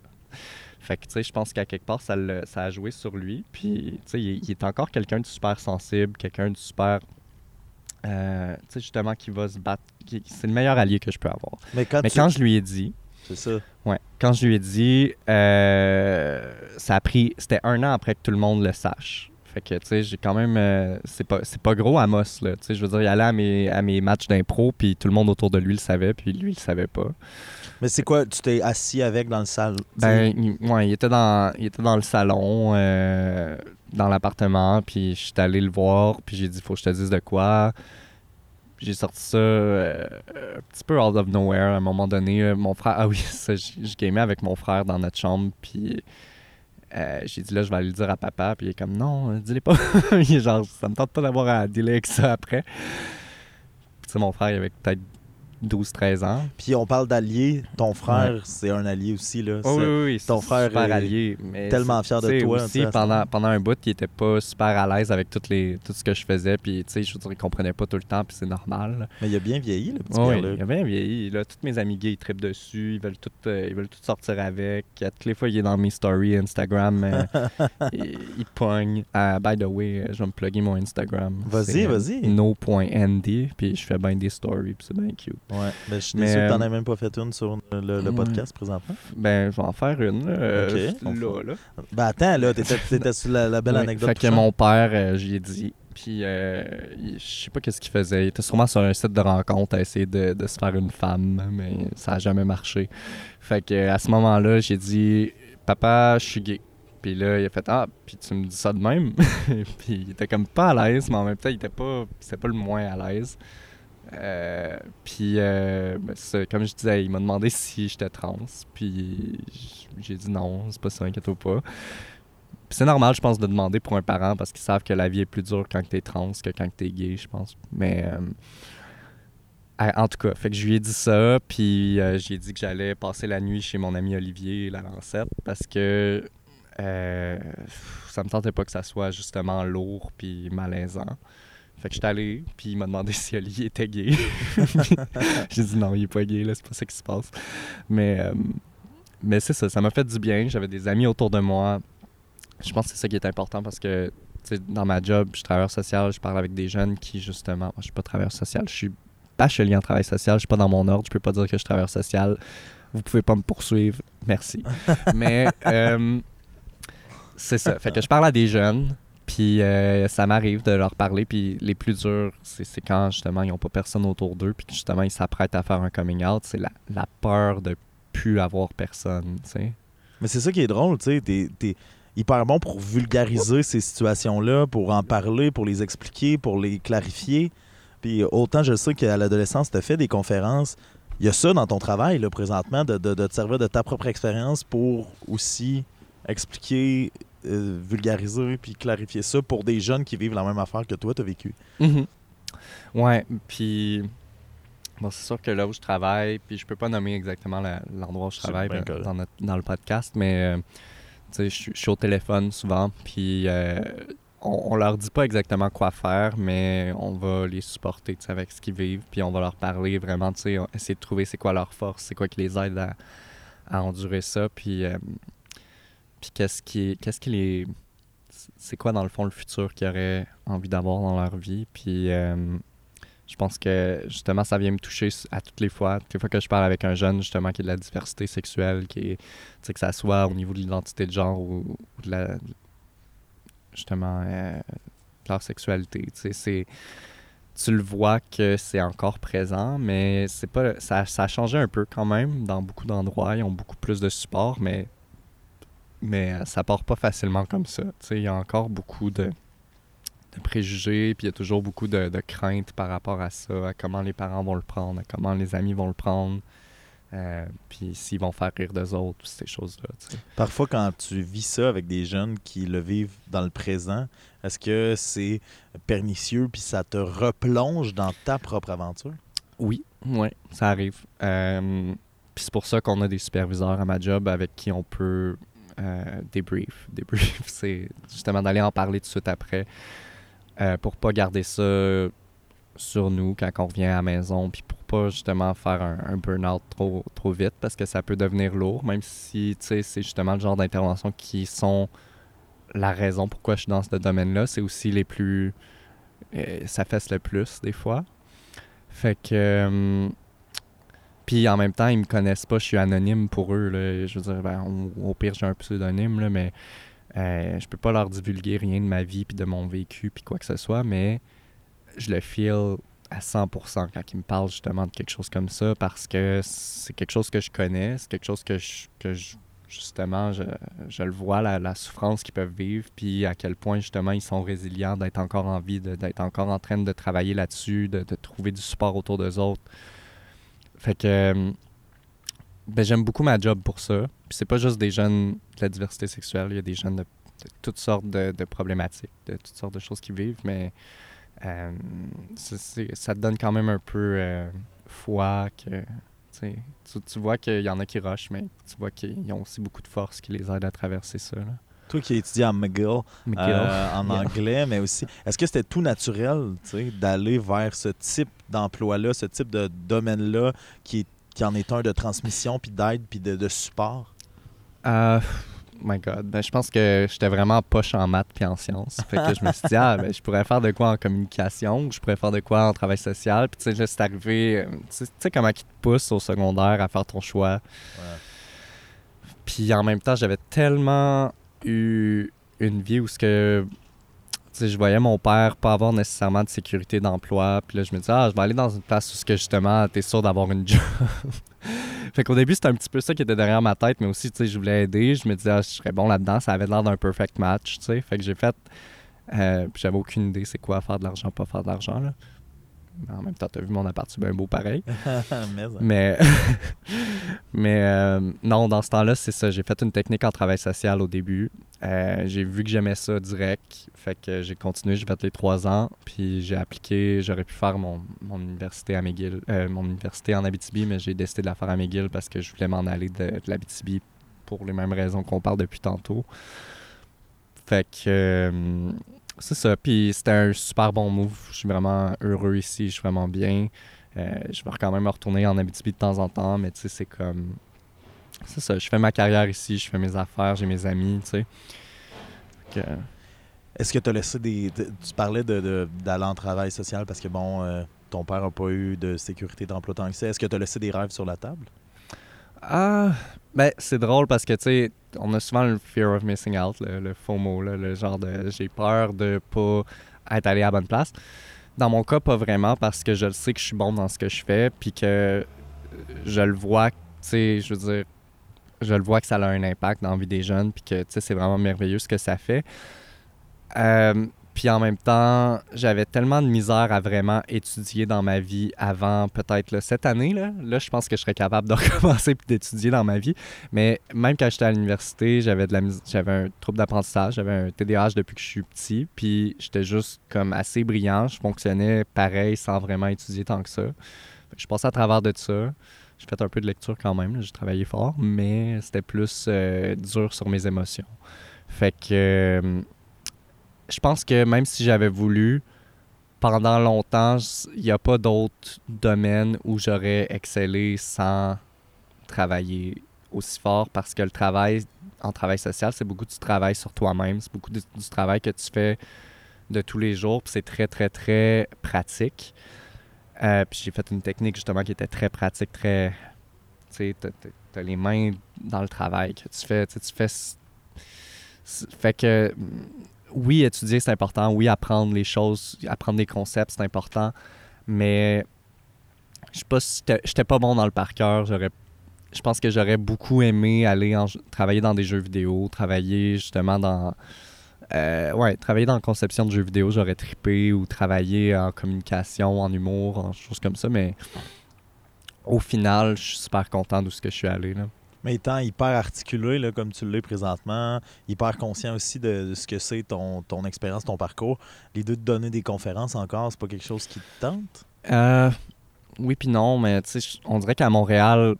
Fait que, tu sais, je pense qu'à quelque part, ça, a joué sur lui. Puis, tu sais, il, il est encore quelqu'un de super sensible, quelqu'un de super. euh, tu sais, justement, qui va se battre. C'est le meilleur allié que je peux avoir. Mais quand Mais tu- quand je lui ai dit, C'est ça. Ouais. Quand je lui ai dit, euh, ça a pris. C'était un an après que tout le monde le sache. Fait que, tu sais, j'ai quand même. euh, c'est pas, pas gros Amos, là. Tu sais, je veux dire, il allait à mes, à mes matchs d'impro, puis tout le monde autour de lui le savait, puis lui, il le savait pas. Mais c'est quoi? Tu t'es assis avec dans le sais? Ben, il, ouais, il était dans, il était dans le salon, euh, dans l'appartement, puis je suis allé le voir, puis j'ai dit, faut que je te dise de quoi. J'ai sorti ça euh, un petit peu out of nowhere à un moment donné. Mon frère, ah oui, (laughs) ça, je, je gamais avec mon frère dans notre chambre, puis euh, j'ai dit là, je vais aller le dire à papa, puis il est comme non, euh, dis-le pas. (laughs) il est genre, ça me tente pas d'avoir à dealer avec ça après. Puis tu sais, mon frère, il avait peut-être 12-13 ans. Puis on parle d'allié. Ton frère, c'est un allié aussi. Là. Oh, oui, oui, oui, ton frère super est allié. Mais tellement fier de toi, Aussi, pendant, pendant un bout, il était pas super à l'aise avec toutes les, tout ce que je faisais. Puis, tu sais, je veux dire, il comprenait pas tout le temps, puis c'est normal. là. Mais il a bien vieilli, le petit Ouais, gars-là. il a bien vieilli. Là, tous mes amis gays, ils trippent dessus. Ils veulent tout, euh, ils veulent tout sortir avec. À toutes les fois, il est dans mes stories Instagram. euh, (laughs) il, il pogne. Ah, by the way, euh, je vais me plugger mon Instagram. Vas-y, vas-y. No.nd. Puis je fais bien des stories, puis c'est bien cute. Ouais. Mais je suis déçu que t'en euh, aies même pas fait une sur le, le ouais. podcast présentement. Ben, je vais en faire une. là, euh, là, là. Ben attends, là, t'étais, (laughs) t'étais sur la, la belle anecdote. Fait que mon père, euh, j'y ai dit. Puis, euh, je sais pas qu'est-ce qu'il faisait. Il était sûrement sur un site de rencontre à essayer de, de se faire une femme, mais ça a jamais marché. Fait que à ce moment-là, j'ai dit, papa, je suis gay. Puis là, il a fait ah, puis tu me dis ça de même. (laughs) puis il était comme pas à l'aise, mais en même temps, il était pas, c'était pas le moins à l'aise. Euh, puis, euh, ben, comme je disais, il m'a demandé (laughs) si j'étais trans. Puis j'ai dit non, c'est pas ça, inquiète pas. C'est normal, je pense, de demander pour un parent parce qu'ils savent que la vie est plus dure quand t'es trans que quand t'es gay, je pense. Mais euh, en tout cas, fait que je lui ai dit ça, puis j'ai dit que j'allais passer la nuit chez mon ami Olivier la Lancette parce que ça me tentait pas que ça soit justement lourd puis malaisant. Fait que j'étais allé, puis il m'a demandé (laughs) si Olivier était gay. (laughs) j'ai dit non, il est pas gay, là, c'est pas ça qui se passe. Mais, euh, mais c'est ça, ça m'a fait du bien. J'avais des amis autour de moi. Je pense que c'est ça qui est important parce que dans ma job, je suis travailleur social, je parle avec des jeunes qui, justement, moi, je suis pas travailleur social, je suis bachelier en travail social, je suis pas dans mon ordre, je peux pas dire que je suis travailleur social. Vous pouvez pas me poursuivre, merci. (laughs) Mais euh, c'est ça. Fait que je parle à des jeunes, puis euh, ça m'arrive de leur parler, puis les plus durs, c'est quand justement ils ont pas personne autour d'eux, puis justement ils s'apprêtent à faire un coming out, c'est la, la peur de plus avoir personne. Mais c'est ça qui est drôle, tu sais. T'es hyper bon pour vulgariser ces situations-là, pour en parler, pour les expliquer, pour les clarifier. Puis autant je sais qu'à l'adolescence, tu as fait des conférences. Il y a ça dans ton travail, là, présentement, de, de- de te servir de ta propre expérience pour aussi expliquer, euh, vulgariser, puis clarifier ça pour des jeunes qui vivent la même affaire que toi, tu as vécu. Mhm. Ouais, puis bon, c'est sûr que là où je travaille, puis je peux pas nommer exactement l'endroit où je travaille dans, notre- dans le podcast, mais euh, tu sais, je suis- au téléphone souvent, puis euh, on, on leur dit pas exactement quoi faire, mais on va les supporter avec ce qu'ils vivent, puis on va leur parler vraiment, essayer de trouver c'est quoi leur force, c'est quoi qui les aide à, à endurer ça, puis, puis qu'est-ce qui, qu'est-ce qui les c'est quoi dans le fond le futur qu'ils auraient envie d'avoir dans leur vie? Puis euh, je pense que justement ça vient me toucher à toutes les fois. Toutes les fois que je parle avec un jeune justement qui est de la diversité sexuelle, qui est, que ça soit au niveau de l'identité de genre ou, de la justement euh, de leur sexualité. C'est tu le vois que c'est encore présent, mais c'est pas ça, ça a changé un peu quand même dans beaucoup d'endroits. Ils ont beaucoup plus de support, mais mais euh, ça part pas facilement comme ça. Il y a encore beaucoup de, de préjugés, puis il y a toujours beaucoup de, de craintes par rapport à ça, à comment les parents vont le prendre, à comment les amis vont le prendre, euh, puis s'ils vont faire rire d'eux autres, ces choses-là. Parfois, quand tu vis ça avec des jeunes qui le vivent dans le présent, est-ce que c'est pernicieux puis ça te replonge dans ta propre aventure? Oui, oui, ça arrive. Euh, puis c'est pour ça qu'on a des superviseurs à ma job avec qui on peut euh, débrief. Débrief, (laughs) c'est justement d'aller en parler tout de suite après euh, pour pas garder ça sur nous quand on revient à la maison, puis pour pas justement faire un, un burn-out trop, trop vite parce que ça peut devenir lourd, même si c'est justement le genre d'interventions qui sont la raison pourquoi je suis dans ce domaine-là. C'est aussi les plus. euh, ça fesse le plus des fois. Fait que. Puis en même temps, ils me connaissent pas, je suis anonyme pour eux. Là. Je veux dire, ben, au, pire, j'ai un pseudonyme, là, mais euh, je peux pas leur divulguer rien de ma vie puis de mon vécu puis quoi que ce soit, mais je le feel à 100% quand ils me parlent justement de quelque chose comme ça parce que c'est quelque chose que je connais, c'est quelque chose que je, que justement je, je le vois la, souffrance qu'ils peuvent vivre puis à quel point justement ils sont résilients d'être encore en vie, d'être encore en train de travailler là-dessus, de, de trouver du support autour d'eux autres. Fait que euh, ben, j'aime beaucoup ma job pour ça. Puis c'est pas juste des jeunes de la diversité sexuelle, il y a des jeunes de, toutes sortes de, de problématiques, de toutes sortes de choses qui vivent, mais euh, ça te donne quand même un peu euh, foi que tu, tu, vois qu'il y en a qui rushent, mais tu vois qu'ils ont aussi beaucoup de force qui les aide à traverser ça. Toi qui as étudié à McGill, McGill. euh, en (laughs) anglais, mais aussi, est-ce que c'était tout naturel tu sais, d'aller vers ce type d'emploi-là, ce type de domaine-là qui, qui en est un de transmission, puis d'aide, puis de, de support? Euh, my God. Ben, je pense que j'étais vraiment poche en maths puis en sciences. Fait que je me suis dit, ah, ben, je pourrais faire de quoi en communication, je pourrais faire de quoi en travail social. Puis, tu sais, là, c'est arrivé. euh, Tu sais- comment ils te poussent au secondaire à faire ton choix. Puis, en même temps, j'avais tellement eu une vie où ce que. Je voyais mon père pas avoir nécessairement de sécurité d'emploi. Puis là, je me disais, ah, je vais aller dans une place où ce que justement, t'es sûr d'avoir une (laughs) job. fait qu'au début, c'était un petit peu ça qui était derrière ma tête, mais aussi, tu sais, je voulais aider. Je me disais, ah, je serais bon là-dedans. Ça avait l'air d'un perfect match, tu sais. Fait que j'ai fait. euh, j'avais aucune idée c'est quoi faire de l'argent, pas faire de l'argent, là. En même temps, t'as vu mon appart, c'est bien beau pareil. (laughs) Mais, hein. Mais, (laughs) mais euh, non, dans ce temps-là, c'est ça. J'ai fait une technique en travail social au début. Euh, j'ai vu que j'aimais ça direct. Fait que j'ai continué, j'ai fait les trois ans. Puis j'ai appliqué, j'aurais pu faire mon, mon université à McGill, euh, mon université en Abitibi, mais j'ai décidé de la faire à McGill parce que je voulais m'en aller de, de l'Abitibi pour les mêmes raisons qu'on parle depuis tantôt. Fait que euh, c'est ça. Puis c'était un super bon move. Je suis vraiment heureux ici, je suis vraiment bien. Euh, je vais quand même me retourner en Abitibi de temps en temps, mais tu sais, c'est comme. C'est ça, je fais ma carrière ici, je fais mes affaires, j'ai mes amis, tu sais. Est-ce que tu as laissé des. de- tu parlais de- de- d'aller en travail social parce que, bon, euh, ton père n'a pas eu de sécurité d'emploi tant que ça. Est-ce que tu as laissé des rêves sur la table? Ah, ben c'est drôle parce que tu sais, on a souvent le fear of missing out, le, le FOMO, là, le genre de j'ai peur de pas être allé à la bonne place. Dans mon cas, pas vraiment parce que je le sais que je suis bon dans ce que je fais, puis que je le vois, tu sais, je veux dire, je le vois que ça a un impact dans la vie des jeunes, puis que tu sais, c'est vraiment merveilleux ce que ça fait. Euh, Puis en même temps, j'avais tellement de misère à vraiment étudier dans ma vie avant peut-être cette année. Là, là, je pense que je serais capable de (laughs) recommencer puis d'étudier dans ma vie. Mais même quand j'étais à l'université, j'avais de la j'avais un trouble d'apprentissage, j'avais un TDAH depuis que je suis petit. Puis j'étais juste comme assez brillant. Je fonctionnais pareil sans vraiment étudier tant que ça. Je passais à travers de ça. J'ai fait un peu de lecture quand même. J'ai travaillé fort, mais c'était plus euh, dur sur mes émotions. Fait que euh, je pense que même si j'avais voulu, pendant longtemps, il n'y a pas d'autres domaines où j'aurais excellé sans travailler aussi fort parce que le travail en travail social, c'est beaucoup du travail sur toi-même, c'est beaucoup du, travail que tu fais de tous les jours, puis c'est très, très, très pratique. Euh, puis j'ai fait une technique justement qui était très pratique, très. Tu sais, t'as- les mains dans le travail que tu fais. Tu fais. Fait que. Oui, étudier, c'est important. Oui, apprendre les choses, apprendre des concepts, c'est important. Mais. Je sais pas si j'étais pas bon dans le par cœur. J'aurais. Je pense que j'aurais beaucoup aimé aller en- travailler dans des jeux vidéo, travailler justement dans. Euh, ouais, travailler dans la conception de jeux vidéo, j'aurais trippé ou travailler en communication, en humour, en choses comme ça, mais au final, je suis super content d'où ce que je suis allé. Là. Mais étant hyper articulé, là, comme tu l'es présentement, hyper conscient aussi de, ce que c'est ton, ton expérience, ton parcours, l'idée de donner des conférences encore, c'est pas quelque chose qui te tente? Euh, oui puis non, mais on dirait qu'à Montréal,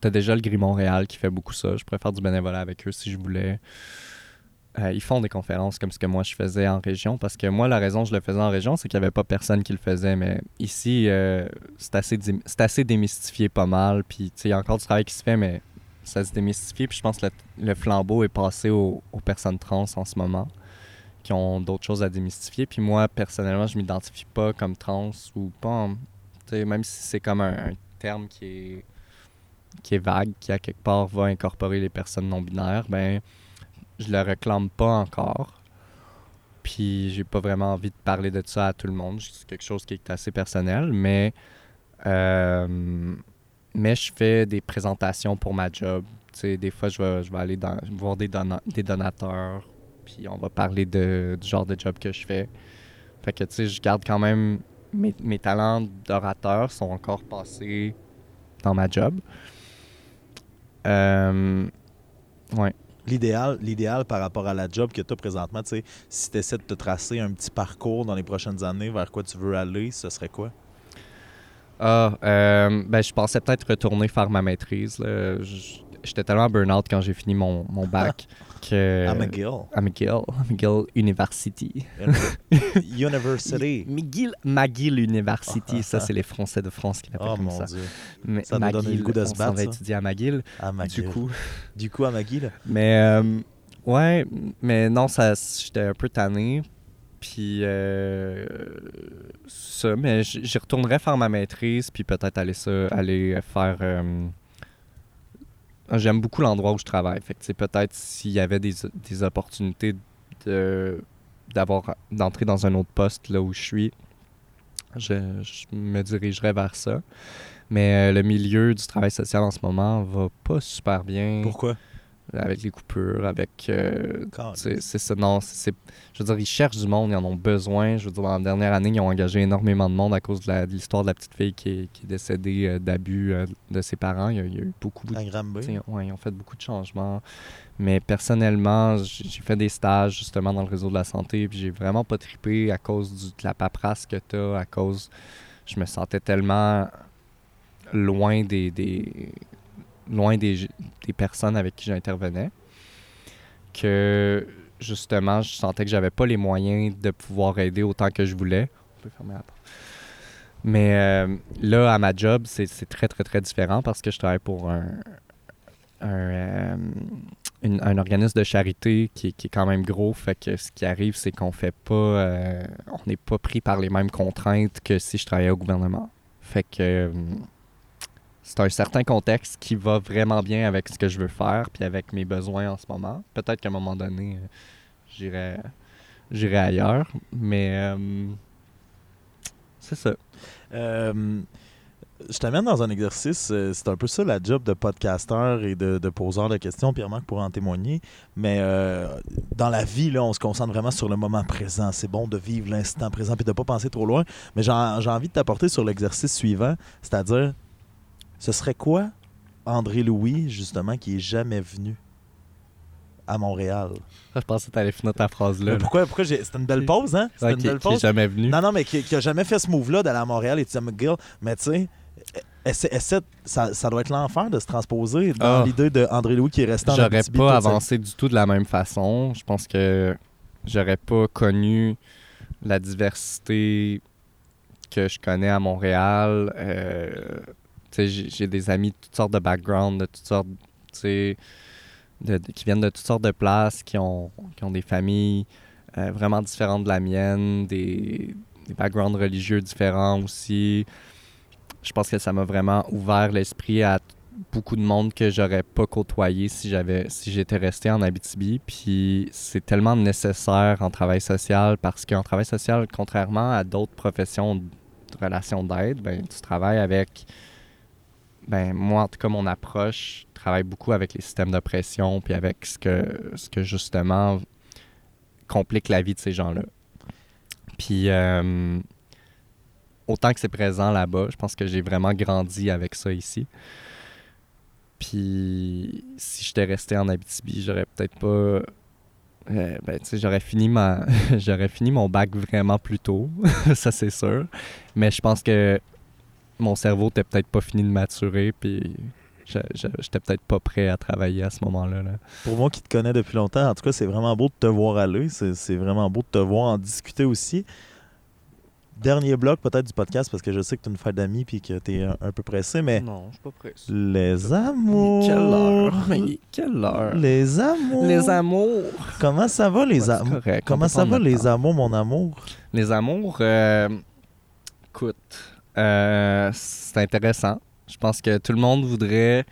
t'as déjà le Gris Montréal qui fait beaucoup ça. Je pourrais faire du bénévolat avec eux si je voulais. Euh, ils font des conférences comme ce que moi je faisais en région parce que moi la raison que je le faisais en région c'est qu'il n'y avait pas personne qui le faisait mais ici euh, c'est assez assez démystifié pas mal puis il y a encore du travail qui se fait mais ça se démystifie puis je pense que le, flambeau est passé aux, personnes trans en ce moment qui ont d'autres choses à démystifier puis moi personnellement je m'identifie pas comme trans ou pas en- même si c'est comme un, terme qui est qui est vague qui à quelque part va incorporer les personnes non binaires ben je le réclame pas encore. Puis j'ai pas vraiment envie de parler de ça à tout le monde. C'est quelque chose qui est assez personnel, mais euh, mais je fais des présentations pour ma job. Des fois, je vais, je vais aller dans, voir des, des donateurs, puis on va parler de, du genre de job que je fais. Fait que, tu sais, je garde quand même... Mes, mes talents d'orateur sont encore passés dans ma job. Euh, ouais. L'idéal, l'idéal par rapport à la job que tu as présentement, tu sais, si tu essaies de te tracer un petit parcours dans les prochaines années vers quoi tu veux aller, ce serait quoi? Ah, euh, ben, je pensais peut-être retourner faire ma maîtrise. là. J'étais tellement burn-out quand j'ai fini mon, mon bac (laughs) que... À McGill. À McGill. (laughs) McGill University. (laughs) University. McGill, McGill University. Ah, ça, ah. c'est les Français de France qui l'appellent Oh comme mon ça. Dieu. Mais Ça doit donner le McGill, goût de se on battre, va ça. étudier à McGill. À McGill. Du coup. Du coup, à McGill. Mais, euh, ouais, mais non, ça, j'étais un peu tanné. Puis, euh, ça, mais j'y retournerais faire ma maîtrise, puis peut-être aller, ça, aller faire. euh, J'aime beaucoup l'endroit où je travaille. Fait que, peut-être s'il y avait des, des opportunités de, d'avoir, d'entrer dans un autre poste là où je suis, je, je me dirigerais vers ça. Mais euh, le milieu du travail social en ce moment va pas super bien Pourquoi? Avec les coupures, avec. euh, c'est ça, non. je veux dire, ils cherchent du monde, ils en ont besoin. Je veux dire, dans la dernière année, ils ont engagé énormément de monde à cause de la- de l'histoire de la petite fille qui est, qui est décédée euh, d'abus euh, de ses parents. Il y a, il y a eu beaucoup de. Ouais, ils ont fait beaucoup de changements. Mais personnellement, j'ai j'ai fait des stages justement dans le réseau de la santé, puis j'ai vraiment pas trippé à cause du- de la paperasse que t'as, à cause. Je me sentais tellement loin des, des loin des, des personnes avec qui j'intervenais que justement je sentais que j'avais pas les moyens de pouvoir aider autant que je voulais. On peut fermer la porte. Mais euh, là, à ma job, c'est très, très, très différent parce que je travaille pour un, un, euh, un organisme de charité qui, qui est quand même gros. Fait que ce qui arrive, c'est qu'on fait pas. euh, on n'est pas pris par les mêmes contraintes que si je travaillais au gouvernement. Fait que. C'est un certain contexte qui va vraiment bien avec ce que je veux faire puis avec mes besoins en ce moment. Peut-être qu'à un moment donné, euh, j'irai j'irai ailleurs, mais euh, c'est ça. Euh, Je t'amène dans un exercice, c'est un peu ça la job de podcasteur et de, de poseur de questions, Pierre-Marc pourra en témoigner, mais dans la vie, là, on se concentre vraiment sur le moment présent. C'est bon de vivre l'instant présent et de ne pas penser trop loin, mais j'ai envie de t'apporter sur l'exercice suivant, c'est-à-dire, ce serait quoi André Louis, justement, qui est jamais venu à Montréal? Je pensais que t'allais finir ta phrase là. Mais pourquoi, pourquoi j'ai... C'était une belle pause, hein? C'était Ouais, une qui, belle qui est pause. jamais venu. Non, non, mais qui, qui a jamais fait ce move-là d'aller à Montréal et de dire McGill. Mais tu sais, essaie- ça, ça doit être l'enfer de se transposer dans Ah. l'idée de André Louis qui est resté en J'aurais pas avancé du tout de la même façon. Je pense que j'aurais pas connu la diversité que je connais à Montréal. Euh, tu j'ai des amis de toutes sortes de backgrounds, de toutes sortes, de- de- qui viennent de toutes sortes de places, qui ont, qui ont des familles euh, vraiment différentes de la mienne, des, backgrounds religieux différents aussi. Je pense que ça m'a vraiment ouvert l'esprit à beaucoup de monde que j'aurais pas côtoyé si j'avais si j'étais resté en Abitibi puis c'est tellement nécessaire en travail social parce qu'en travail social contrairement à d'autres professions de relations d'aide ben tu travailles avec ben moi en tout cas mon approche travaille beaucoup avec les systèmes d'oppression puis avec ce que ce que justement complique la vie de ces gens-là puis euh, autant que c'est présent là-bas je pense que j'ai vraiment grandi avec ça ici puis si j'étais resté en Abitibi, j'aurais peut-être pas. euh, ben, tu sais, j'aurais fini ma, (laughs) j'aurais fini mon bac vraiment plus tôt, (laughs) ça c'est sûr. Mais je pense que mon cerveau était peut-être pas fini de maturer, puis j'étais peut-être pas prêt à travailler à ce moment-là. là. Pour moi qui te connais depuis longtemps, en tout cas, c'est vraiment beau de te voir aller. C'est c'est vraiment beau de te voir en discuter aussi. Dernier bloc peut-être du podcast parce que je sais que tu as une fête d'amis puis que tu es un, un peu pressé, mais Non, je suis pas prêt. les amours. Quelle heure? (laughs) Quelle heure? Les amours. Les amours. Comment ça va les Ouais, c'est amours? Comment ça va les temps. amours, mon amour? Les amours, euh, écoute, euh, c'est intéressant. Je pense que tout le monde voudrait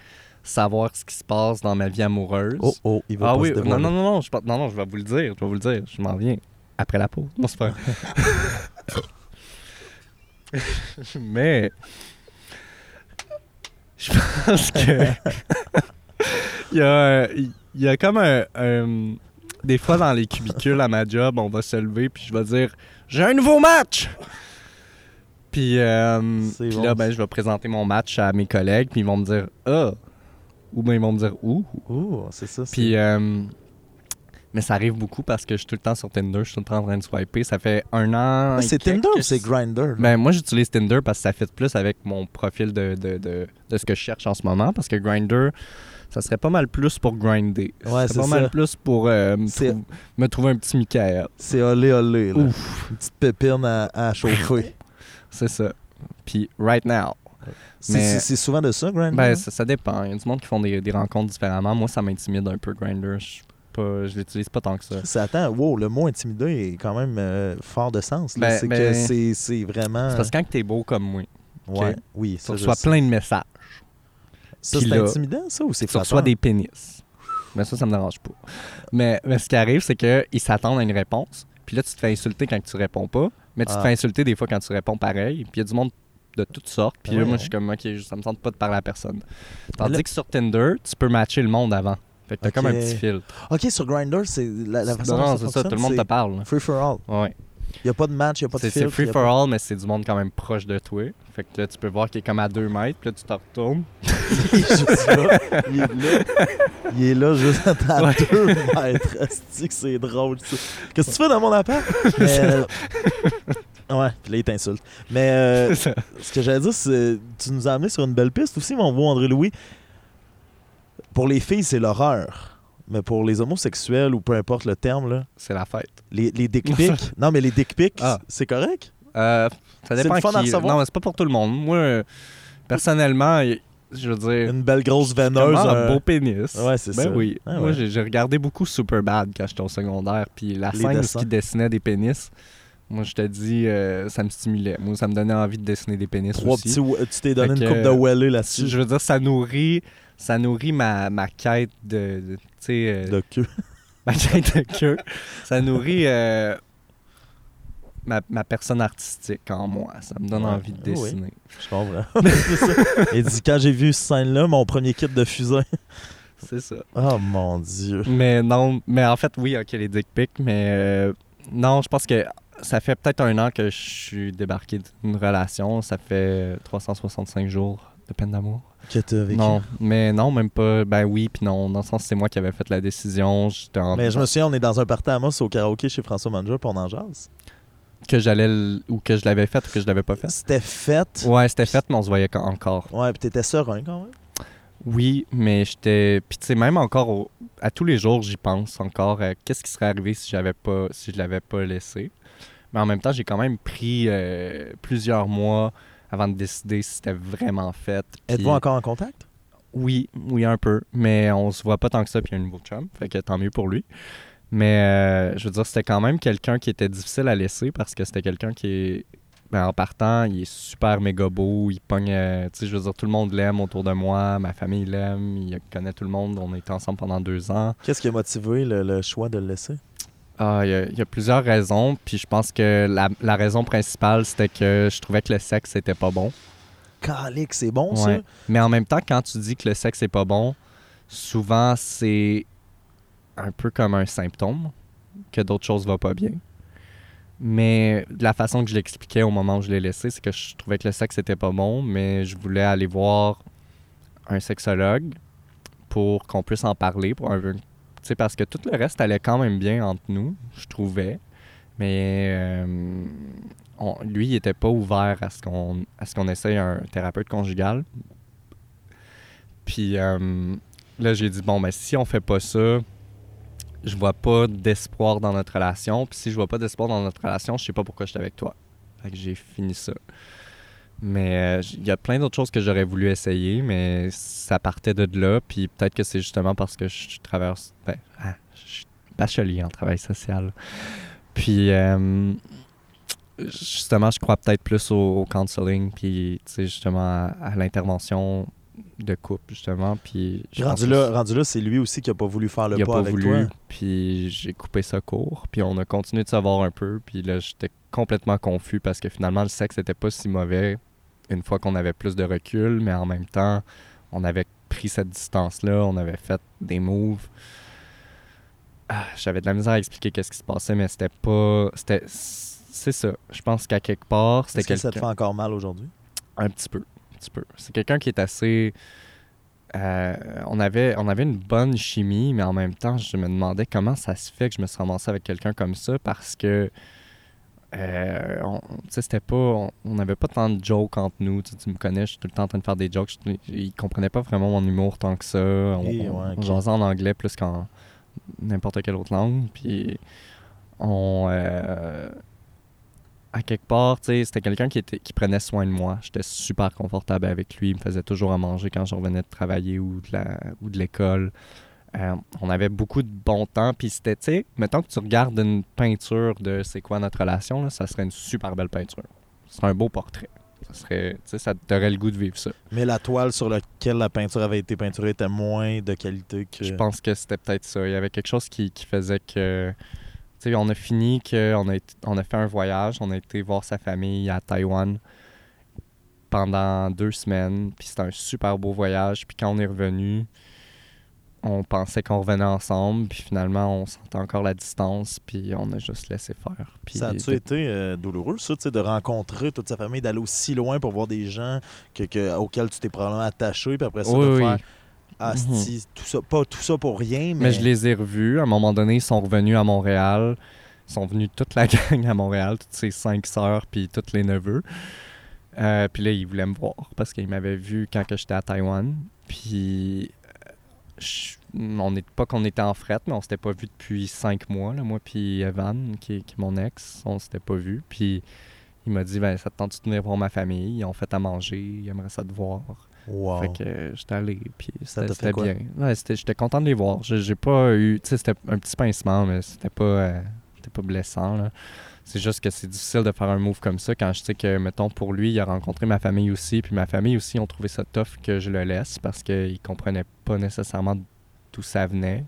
savoir ce qui se passe dans ma vie amoureuse. Oh oh, il va ah pas oui, se non, non, non, non, je, pense- non, non, je vais vous le dire, je vais vous le dire, je m'en viens après la pause. Non, c'est pas. (laughs) Mais je pense que (laughs) il y a, il y a comme un, un- des fois dans les cubicules à ma job, on va se lever puis je vais dire j'ai un nouveau match. Puis, euh, puis bon, là, ben, je vais présenter mon match à mes collègues, puis ils vont me dire ah, ou bien ils vont me dire où. Oh, c'est ça. Puis, euh, mais ça arrive beaucoup parce que je suis tout le temps sur Tinder, je suis tout le temps en train de swiper. Ça fait un an. C'est Tinder ou c'est Grinder? Ben, moi, j'utilise Tinder parce que ça fait plus avec mon profil de, de, de, de ce que je cherche en ce moment. Parce que Grinder, ça serait pas mal plus pour grinder. Ouais, c'est pas ça. mal plus pour euh, me, C'est- trou- me trouver un petit Michael. C'est olé olé. là. Ouf, Une petite pépine à, à chauffer. (laughs) c'est ça. Puis, right now. C'est- souvent de ça, Grinder? Ben, ça, ça dépend. Il y a du monde qui font des, des rencontres différemment. Moi, ça m'intimide un peu, Grinder. Je pas- je l'utilise pas tant que ça. C'est- Attends, wow, le mot intimidé est quand même euh, fort de sens. Ben- c'est ben- que c'est- vraiment. C'est parce que quand t'es beau comme moi, Ouais, oui, tu ça, je reçois plein de messages. Ça, c'est intimidant, ça, ou c'est Tu reçois des pénis. Mais ça, ça me dérange pas. Mais, mais ce qui arrive, c'est qu'ils s'attendent à une réponse. Puis là, tu te fais insulter quand tu réponds pas. Mais tu Ah. te fais insulter des fois quand tu réponds pareil. Puis il y a du monde de toutes sortes. Puis Ah là, moi, je suis comme, OK, ça me tente pas de parler à personne. Tandis là- que sur Tinder, tu peux matcher le monde avant. Fait que t'as comme un petit filtre. Ok, sur Grinder, c'est la, la façon non, dont c'est ça, tout le monde te parle. Free for all. Ouais. Il n'y a pas de match, il n'y a pas de C'est c'est free for pas- all, mais c'est du monde quand même proche de toi. Fait que là, tu peux voir qu'il est comme à 2 mètres, puis là, tu te retournes. (laughs) il est juste là. Il est là. Il est là juste à Ouais. deux mètres. Asti que c'est drôle, ça. Qu'est-ce que tu fais dans mon appart? (laughs) Mais, euh, Ouais, puis là, il t'insulte. Mais euh, (laughs) ce que j'allais dire, c'est tu nous as amené sur une belle piste aussi, mon beau André-Louis. Pour les filles, c'est l'horreur. Mais pour les homosexuels, ou peu importe le terme, là, C'est la fête. les, les dick pics, (laughs) non, mais les dick pics, Ah. c'est correct? Euh, ça dépend fun à qui. recevoir? Non, mais c'est pas pour tout le monde. Moi, euh, personnellement, je veux dire, Une belle grosse veineuse. un euh, beau pénis. Ouais, c'est ben ça. oui. Ah Moi, ouais. j'ai j'ai regardé beaucoup Superbad quand j'étais au secondaire. Puis la Les scène où dessins. il dessinait des pénis, moi, je te dis, euh, ça me stimulait. Moi, ça me donnait envie de dessiner des pénis Trois aussi. petits, tu t'es donné Fait une coupe de euh, wellé là-dessus. Je veux dire, ça nourrit, ça nourrit ma, ma quête de, sais, euh, De queue. (laughs) ma quête de queue. Ça nourrit, euh, ma, ma personne artistique en moi. Ça me donne Ouais. envie de Oui. dessiner. Je comprends. (laughs) Il dit quand j'ai vu cette scène-là, mon premier kit de fusain. C'est ça. Oh mon dieu. Mais non, mais en fait, oui, ok, les dick pics, mais euh, non, je pense que ça fait peut-être un an que je suis débarqué d'une relation. Ça fait 365 jours de peine d'amour. Que t'as vécu. Non, mais non, même pas. Ben oui, puis non. Dans le sens, c'est moi qui avais fait la décision. En- Mais je me souviens, on est dans un party à Amos au karaoké chez François Manja pour on en jase. Que j'allais. l- Ou que je l'avais fait ou que je l'avais pas fait. C'était fait. Ouais, c'était fait, mais on se voyait quand- encore. Ouais, puis t'étais serein quand même. Oui, mais j'étais. Puis tu sais, même encore au- à tous les jours, j'y pense encore. à Qu'est-ce qui serait arrivé si j'avais pas, si je l'avais pas laissé. Mais en même temps, j'ai quand même pris euh, plusieurs mois avant de décider si c'était vraiment fait. Puis- Êtes-vous encore en contact? Oui, oui, un peu. Mais on se voit pas tant que ça, puis il y a un nouveau chum. Fait que tant mieux pour lui. Mais euh, je veux dire, c'était quand même quelqu'un qui était difficile à laisser parce que c'était quelqu'un qui est. ben, en partant, il est super méga beau. Il pogne. euh, tu sais, je veux dire, tout le monde l'aime autour de moi. Ma famille l'aime. Il connaît tout le monde. On a été ensemble pendant deux ans. Qu'est-ce qui a motivé le, le choix de le laisser? Ah, il y, a- il y a plusieurs raisons. Puis je pense que la, la raison principale, c'était que je trouvais que le sexe était pas bon. Calique, c'est bon ça? Ouais. Mais en même temps, quand tu dis que le sexe est pas bon, souvent c'est un peu comme un symptôme que d'autres choses vont pas bien. Mais de la façon que je l'expliquais au moment où je l'ai laissé, c'est que je trouvais que le sexe était pas bon, mais je voulais aller voir un sexologue pour qu'on puisse en parler, pour un parce que tout le reste allait quand même bien entre nous, je trouvais. Mais euh, lui, il était pas ouvert à ce qu'on à ce qu'on essaye un thérapeute conjugal. Puis euh, là, j'ai dit bon, ben si on fait pas ça, je vois pas d'espoir dans notre relation. Puis si je vois pas d'espoir dans notre relation, je sais pas pourquoi je suis avec toi. Fait que j'ai fini ça. Mais euh, il y a plein d'autres choses que j'aurais voulu essayer, mais ça partait de là. Puis peut-être que c'est justement parce que je traverse. Ben, ah, je suis bachelier en travail social. Puis euh, justement, je crois peut-être plus au, au counseling, puis tu sais, justement à, à l'intervention de couple, justement. Puis Rendu là, rendu là, c'est lui aussi qui a pas voulu faire le il a pas pas avec voulu, toi. puis j'ai coupé ça court, puis on a continué de savoir un peu, puis là j'étais complètement confus parce que finalement le sexe était pas si mauvais une fois qu'on avait plus de recul, mais en même temps on avait pris cette distance-là, on avait fait des moves. Ah, J'avais de la misère à expliquer qu'est-ce qui se passait, mais c'était pas, c'était, c'est ça. Je pense qu'à quelque part c'était Est-ce que ça te fait encore mal aujourd'hui? Un petit peu. Un petit peu. C'est quelqu'un qui est assez. euh, on, avait, on avait une bonne chimie, mais en même temps, je me demandais comment ça se fait que je me suis ramassé avec quelqu'un comme ça parce que. Euh, on- c'était pas. On n'avait pas tant de jokes entre nous. Tu, me connais, je suis tout le temps en train de faire des jokes. Je- il comprenait pas vraiment mon humour tant que ça. On, ouais, jasait en anglais plus qu'en n'importe quelle autre langue. Puis on. euh, à quelque part, c'était quelqu'un qui, était, qui prenait soin de moi. J'étais super confortable avec lui. Il me faisait toujours à manger quand je revenais de travailler ou de la- ou de l'école. Euh, on avait beaucoup de bon temps. Puis c'était, tu sais, mettons que tu regardes une peinture de c'est quoi notre relation, là, ça serait une super belle peinture. Ce serait un beau portrait. Ça serait, tu sais, ça t'aurait le goût de vivre ça. Mais la toile sur laquelle la peinture avait été peinturée était moins de qualité que. Je pense que c'était peut-être ça. Il y avait quelque chose qui, qui faisait que. Tu sais, on a fini, que on a, on a fait un voyage, on a été voir sa famille à Taïwan pendant deux semaines. Puis c'était un super beau voyage. Puis quand on est revenu, on pensait qu'on revenait ensemble. Puis finalement, on sentait encore la distance. Puis on a juste laissé faire. Puis Ça a-tu été euh, douloureux, ça, de rencontrer toute sa famille, d'aller aussi loin pour voir des gens que, que- auxquels tu t'es probablement attaché, puis après ça, Oui, de oui. faire Asti, tout ça, pas tout ça pour rien, mais. Mais je les ai revus. À un moment donné, ils sont revenus à Montréal. Ils sont venus toute la (laughs) gang à Montréal, toutes ses cinq sœurs, puis tous les neveux. Euh, puis là, ils voulaient me voir parce qu'ils m'avaient vu quand j'étais à Taïwan. Puis, je- on n'est pas qu'on était en fret, mais on s'était pas vu depuis cinq mois. Là, moi puis Evan, qui, est- qui est mon ex, on s'était pas vu. Puis, il m'a dit, ben, ça te tente de venir voir ma famille? Ils ont fait à manger, ils aimeraient ça te voir. Wow. Fait que euh, j'étais allé, puis c'était bien. Ouais, j'étais content de les voir. J'ai pas eu. Tu sais, c'était un petit pincement, mais c'était pas, euh, c'était pas blessant. là. C'est juste que c'est difficile de faire un move comme ça quand je sais que, mettons, pour lui, il a rencontré ma famille aussi, puis ma famille aussi ont trouvé ça tough que je le laisse parce qu'ils comprenaient pas nécessairement d'où ça venait.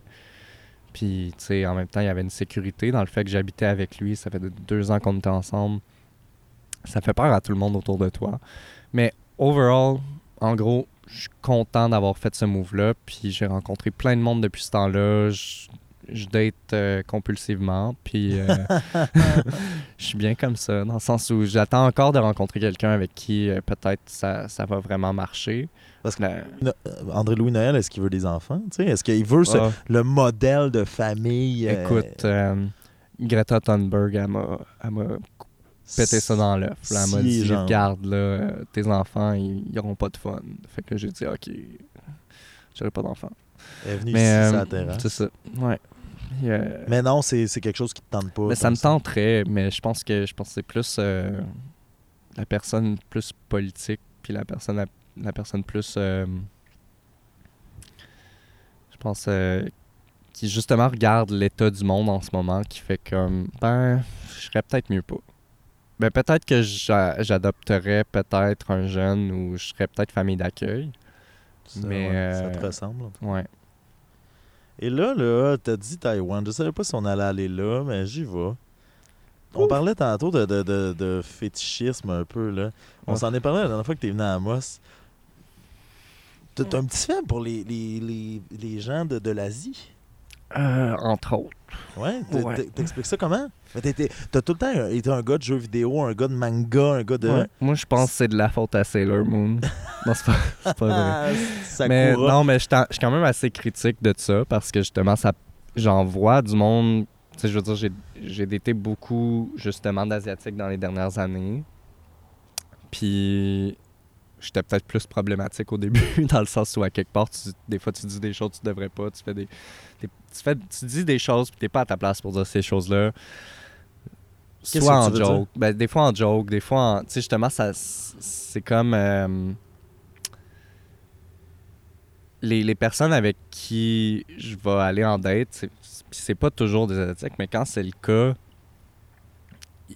Puis, tu sais, en même temps, il y avait une sécurité dans le fait que j'habitais avec lui. Ça fait de- deux ans qu'on était ensemble. Ça fait peur à tout le monde autour de toi. Mais overall, en gros, je suis content d'avoir fait ce move-là. Puis j'ai rencontré plein de monde depuis ce temps-là. Je date euh, compulsivement. Puis euh, (laughs) (laughs) je suis bien comme ça, dans le sens où j'attends encore de rencontrer quelqu'un avec qui euh, peut-être ça, ça va vraiment marcher. Parce que No- euh, André-Louis Noël, est-ce qu'il veut des enfants? tu sais? Est-ce qu'il veut ce- Ah, le modèle de famille? euh, écoute, euh, Greta Thunberg, elle m'a elle m'a pété ça dans l'œuf. Elle m'a dit, genre. regarde, là, tes enfants, ils n'auront pas de fun. Fait que j'ai dit, OK, j'aurai pas d'enfants. Elle est venue Mais ici, euh, terrasse. c'est ça, ouais. Euh, Mais non, c'est c'est quelque chose qui te tente pas. mais ça me tenterait, mais je pense que je pense que c'est plus euh, la personne plus politique, puis la personne la, la personne plus euh, je pense qui justement regarde l'état du monde en ce moment, qui fait comme ben je serais peut-être mieux pas. Ben peut-être que j'a- j'adopterais peut-être un jeune ou je serais peut-être famille d'accueil. Ça, mais, ouais, ça euh, te ressemble. Ouais. Et là, là, t'as dit Taïwan. Je savais pas si on allait aller là, mais j'y vais. On parlait tantôt de, de, de, de fétichisme un peu, là. On Ouais. s'en est parlé la dernière fois que t'es venu à Amos. T'as un petit faible pour les, les, les, les gens de, de l'Asie? Euh, entre autres. Ouais, t'expliques ça comment? T'as tout le temps un- été un gars de jeux vidéo, un gars de manga, un gars de... Ouais. Moi je pense que c'est de la faute à Sailor Moon. (laughs) non, c'est pas, pas vrai. Ah. Mais non, mais je suis quand même assez critique de ça parce que justement, ça, j'en vois du monde. Tu sais, je veux dire, j'ai- j'ai daté beaucoup justement d'Asiatiques dans les dernières années. Puis j'étais peut-être plus problématique au début, (laughs) dans le sens où à quelque part, tu- des fois, tu dis des choses que tu devrais pas. Tu fais des. des- tu, fais, tu dis des choses puis t'es pas à ta place pour dire ces choses-là. Soit en joke. Ben, des fois en joke, des fois en. Tu sais, justement, ça, c'est comme. euh, les, les personnes avec qui je vais aller en date, c'est, c'est pas toujours des Asiatiques, mais quand c'est le cas,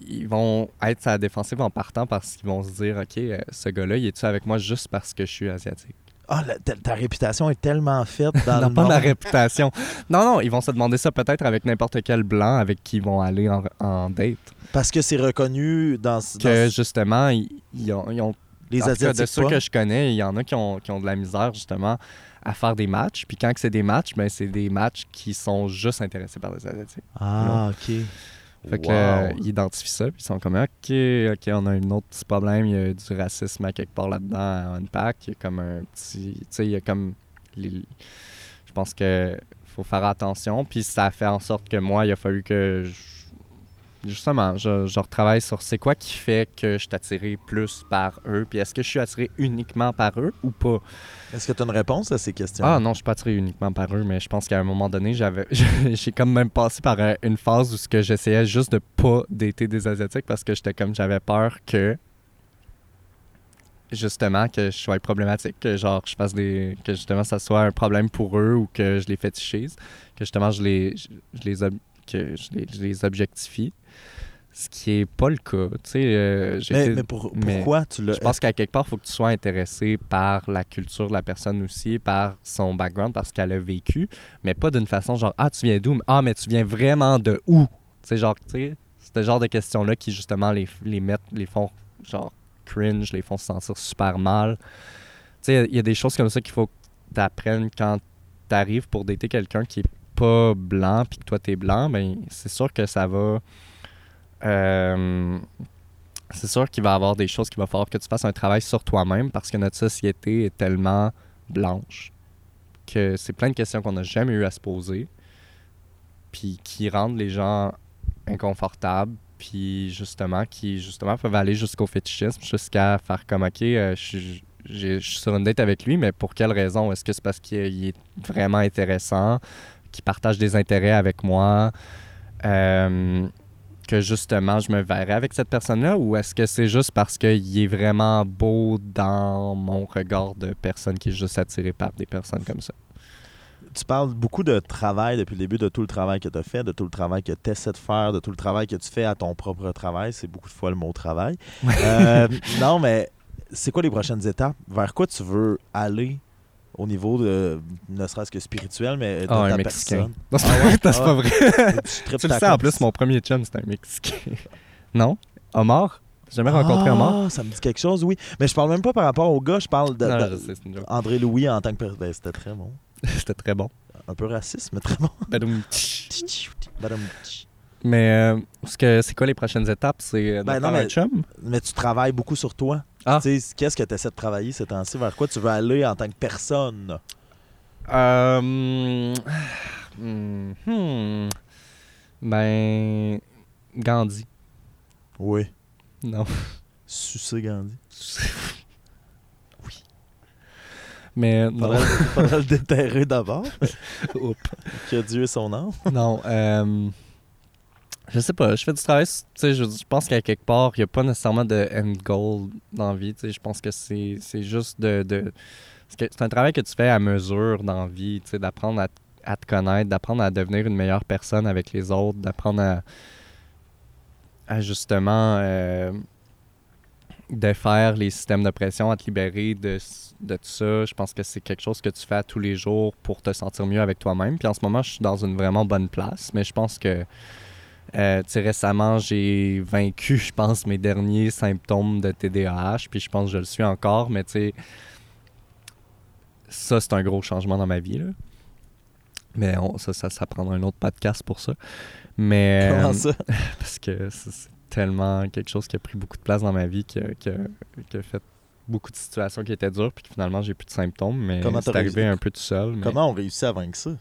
ils vont être à la défensive en partant parce qu'ils vont se dire OK, euh, ce gars-là, il est-tu avec moi juste parce que je suis asiatique? Ah, la- ta, ta réputation est tellement faite dans (laughs) Non, le pas monde. ma réputation. Non, non, ils vont se demander ça peut-être avec n'importe quel blanc avec qui ils vont aller en, en date. Parce que c'est reconnu dans, dans Que justement, ils, ils ont, ils ont les En cas, de ceux pas. que je connais, il y en a qui ont, qui ont de la misère justement à faire des matchs. Puis quand que c'est des matchs, ben c'est des matchs qui sont juste intéressés par les Asiatiques. Ah, OK. Fait que Wow. là, ils identifient ça, puis ils sont comme OK, OK, on a un autre petit problème, il y a du racisme à quelque part là-dedans à Unpack. Il y a comme un petit. Tu sais, il y a comme. les- Je pense que faut faire attention. Puis ça a fait en sorte que moi, il a fallu que. je- Justement, je, je retravaille sur c'est quoi qui fait que je suis attiré plus par eux, puis est-ce que je suis attiré uniquement par eux ou pas? Est-ce que tu as une réponse à ces questions? Ah non, je suis pas attiré uniquement par eux, mais je pense qu'à un moment donné, j'avais (laughs) j'ai comme même passé par euh, une phase où ce que j'essayais juste de pas dater des asiatiques parce que j'étais comme j'avais peur que justement que je sois problématique, que genre je fasse des que justement ça soit un problème pour eux ou que je les fétichise, que justement je les je, je les ob- que je les, je les objectifie. Ce qui est pas le cas, tu sais euh, mais, mais pour- mais pourquoi tu l'as... je pense qu'à quelque part, il faut que tu sois intéressé par la culture de la personne aussi, par son background, parce qu'elle a vécu, mais pas d'une façon genre Ah, tu viens d'où Ah, mais tu viens vraiment de où? Tu sais, genre, tu sais, c'est ce genre de questions-là qui, justement, les, les mettent, les font genre cringe, les font se sentir super mal. Tu sais, il y a des choses comme ça qu'il faut que tu apprennes quand tu arrives pour dater quelqu'un qui est pas blanc, puis que toi, tu es blanc, ben, c'est sûr que ça va. Euh, c'est sûr qu'il va y avoir des choses qu'il va falloir que tu fasses un travail sur toi-même parce que notre société est tellement blanche que c'est plein de questions qu'on n'a jamais eu à se poser puis qui rendent les gens inconfortables puis justement qui justement peuvent aller jusqu'au fétichisme jusqu'à faire comme ok euh, je suis sur une date avec lui mais pour quelle raison? Est-ce que c'est parce qu'il est vraiment intéressant qu'il partage des intérêts avec moi? Euh, que justement je me verrais avec cette personne-là ou est-ce que c'est juste parce qu'il est vraiment beau dans mon regard de personne qui est juste attiré par des personnes comme ça? Tu parles beaucoup de travail depuis le début, de tout le travail que tu as fait, de tout le travail que tu essaies de faire, de tout le travail que tu fais à ton propre travail. C'est beaucoup de fois le mot travail. (laughs) Euh, non, mais c'est quoi les prochaines étapes? Vers quoi tu veux aller? Au niveau de, ne serait-ce que spirituel, mais de Ah, un Mexicain. personne. (laughs) Non, c'est Ah ouais? pas- c'est Ah pas vrai. Tu le sais, en plus, mon premier chum, c'était un Mexicain. non? Omar? J'ai jamais rencontré Omar? Ah, ça me dit quelque chose, oui. Mais je parle même pas par rapport au gars, je parle de, Non, de- je sais, c'est une joke. André Louis en tant que personne. Ben, c'était très bon. (laughs) C'était très bon. Un peu raciste, mais très bon. (laughs) Mais euh, c'est quoi les prochaines étapes? C'est euh, Ben non, faire mais- un chum? Mais tu travailles beaucoup sur toi. Ah. Qu'est-ce que tu essaies de travailler ces temps-ci? Vers quoi tu veux aller en tant que personne? Euh, hmm, hmm. Ben... Gandhi. Oui. Non. Sucer Gandhi. oui. Mais non. Faudrait, faudrait le déterrer d'abord. (laughs) Oups. Que Dieu ait son âme. Non, euh, je sais pas. Je fais du travail. Tu sais, je, je pense qu'à quelque part, il n'y a pas nécessairement de end goal dans la vie. Tu sais, je pense que c'est c'est juste de. de c'est un travail que tu fais à mesure dans la vie. Tu sais, d'apprendre à, à te connaître, d'apprendre à devenir une meilleure personne avec les autres, d'apprendre à, justement euh, défaire les systèmes de pression, à te libérer de, de tout ça. Je pense que c'est quelque chose que tu fais tous les jours pour te sentir mieux avec toi-même. Puis en ce moment, je suis dans une vraiment bonne place, mais je pense que euh, récemment, j'ai vaincu, je pense, mes derniers symptômes de TDAH, puis je pense que je le suis encore, mais tu sais, ça, c'est un gros changement dans ma vie, là. Mais on- ça, ça, ça prendra un autre podcast pour ça. Mais... Comment euh, ça? (laughs) parce que c'est tellement quelque chose qui a pris beaucoup de place dans ma vie, qui a, qui a- qui a fait beaucoup de situations qui étaient dures, puis que finalement j'ai plus de symptômes, mais Comment c'est arrivé un peu tout seul. mais Comment on réussit à vaincre ça?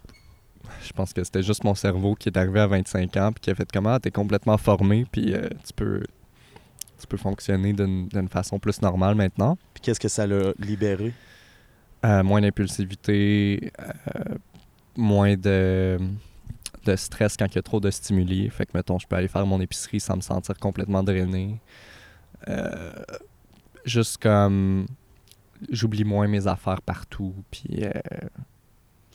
Je pense que c'était juste mon cerveau qui est arrivé à 25 ans, puis qui a fait comment t'es complètement formé, puis euh, tu peux tu peux fonctionner d'une d'une façon plus normale maintenant. Puis qu'est-ce que ça l'a libéré? Euh, moins d'impulsivité, euh, moins de, de stress quand il y a trop de stimuli. Fait que, mettons, je peux aller faire mon épicerie sans me sentir complètement drainé. Euh, juste comme j'oublie moins mes affaires partout. Puis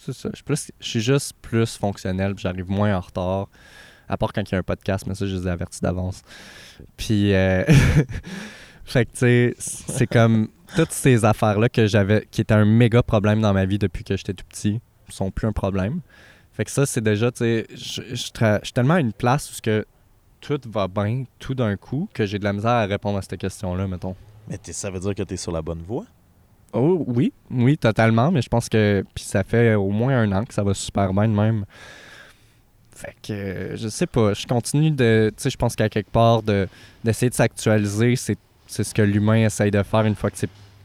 c'est ça. Je suis, juste plus fonctionnel. J'arrive moins en retard. À part quand il y a un podcast, mais ça, je les ai avertis d'avance. Puis, euh, (laughs) fait que, c'est comme toutes ces affaires-là que j'avais, qui étaient un méga problème dans ma vie depuis que j'étais tout petit, sont plus un problème. Fait que ça, c'est déjà, tu sais, je suis tellement à une place où que tout va bien, tout d'un coup, que j'ai de la misère à répondre à cette question-là, mettons. Mais ça veut dire que tu es sur la bonne voie? Oh oui, oui, totalement, mais je pense que puis ça fait au moins un an que ça va super bien de même. Fait que euh, je sais pas, je continue de tu sais je pense qu'à quelque part de d'essayer de s'actualiser, c'est ce que l'humain essaye de faire une fois que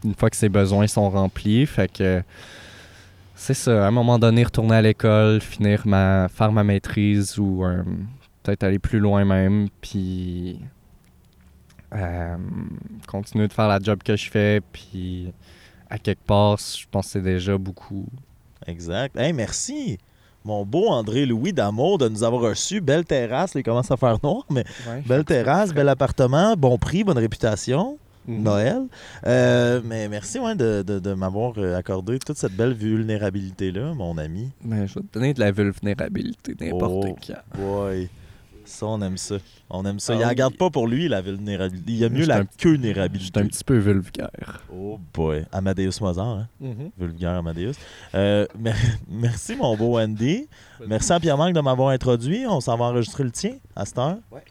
une fois que ses besoins sont remplis, fait que c'est ça, à un moment donné retourner à l'école, finir ma faire ma maîtrise ou euh, peut-être aller plus loin même puis euh, continuer de faire la job que je fais puis à quelque part, je pense que c'est déjà beaucoup. Exact. Hey, merci! Mon beau André Louis d'Amour de nous avoir reçus. Belle terrasse, là, il commence à faire noir, mais belle terrasse, bel appartement, bon prix, bonne réputation. Mhm. Noël. Euh, mais merci ouais, de, de- de m'avoir euh, accordé toute cette belle vulnérabilité-là, mon ami. Ben, je vais te donner de la vulnérabilité n'importe Oh. quand. Boy. Ça, on aime ça. On aime ça. Ah il en oui. garde pas pour lui, la vulnérabilité. Il y a mieux la vulnérabilité. un petit peu vulgaire. Oh boy. Amadeus Mozart, hein? Vulgaire Amadeus. Euh, mer- (laughs) merci, mon beau Andy. Merci à Pierre-Marc de m'avoir introduit. On s'en va enregistrer le tien à cette heure. Ouais.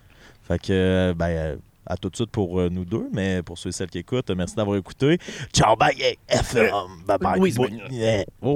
Fait que, euh, ben, euh, à tout de suite pour nous deux, mais pour ceux et celles qui écoutent, merci d'avoir écouté. Ciao, bye, FM. Bye bye. Oui, c'est. Oh,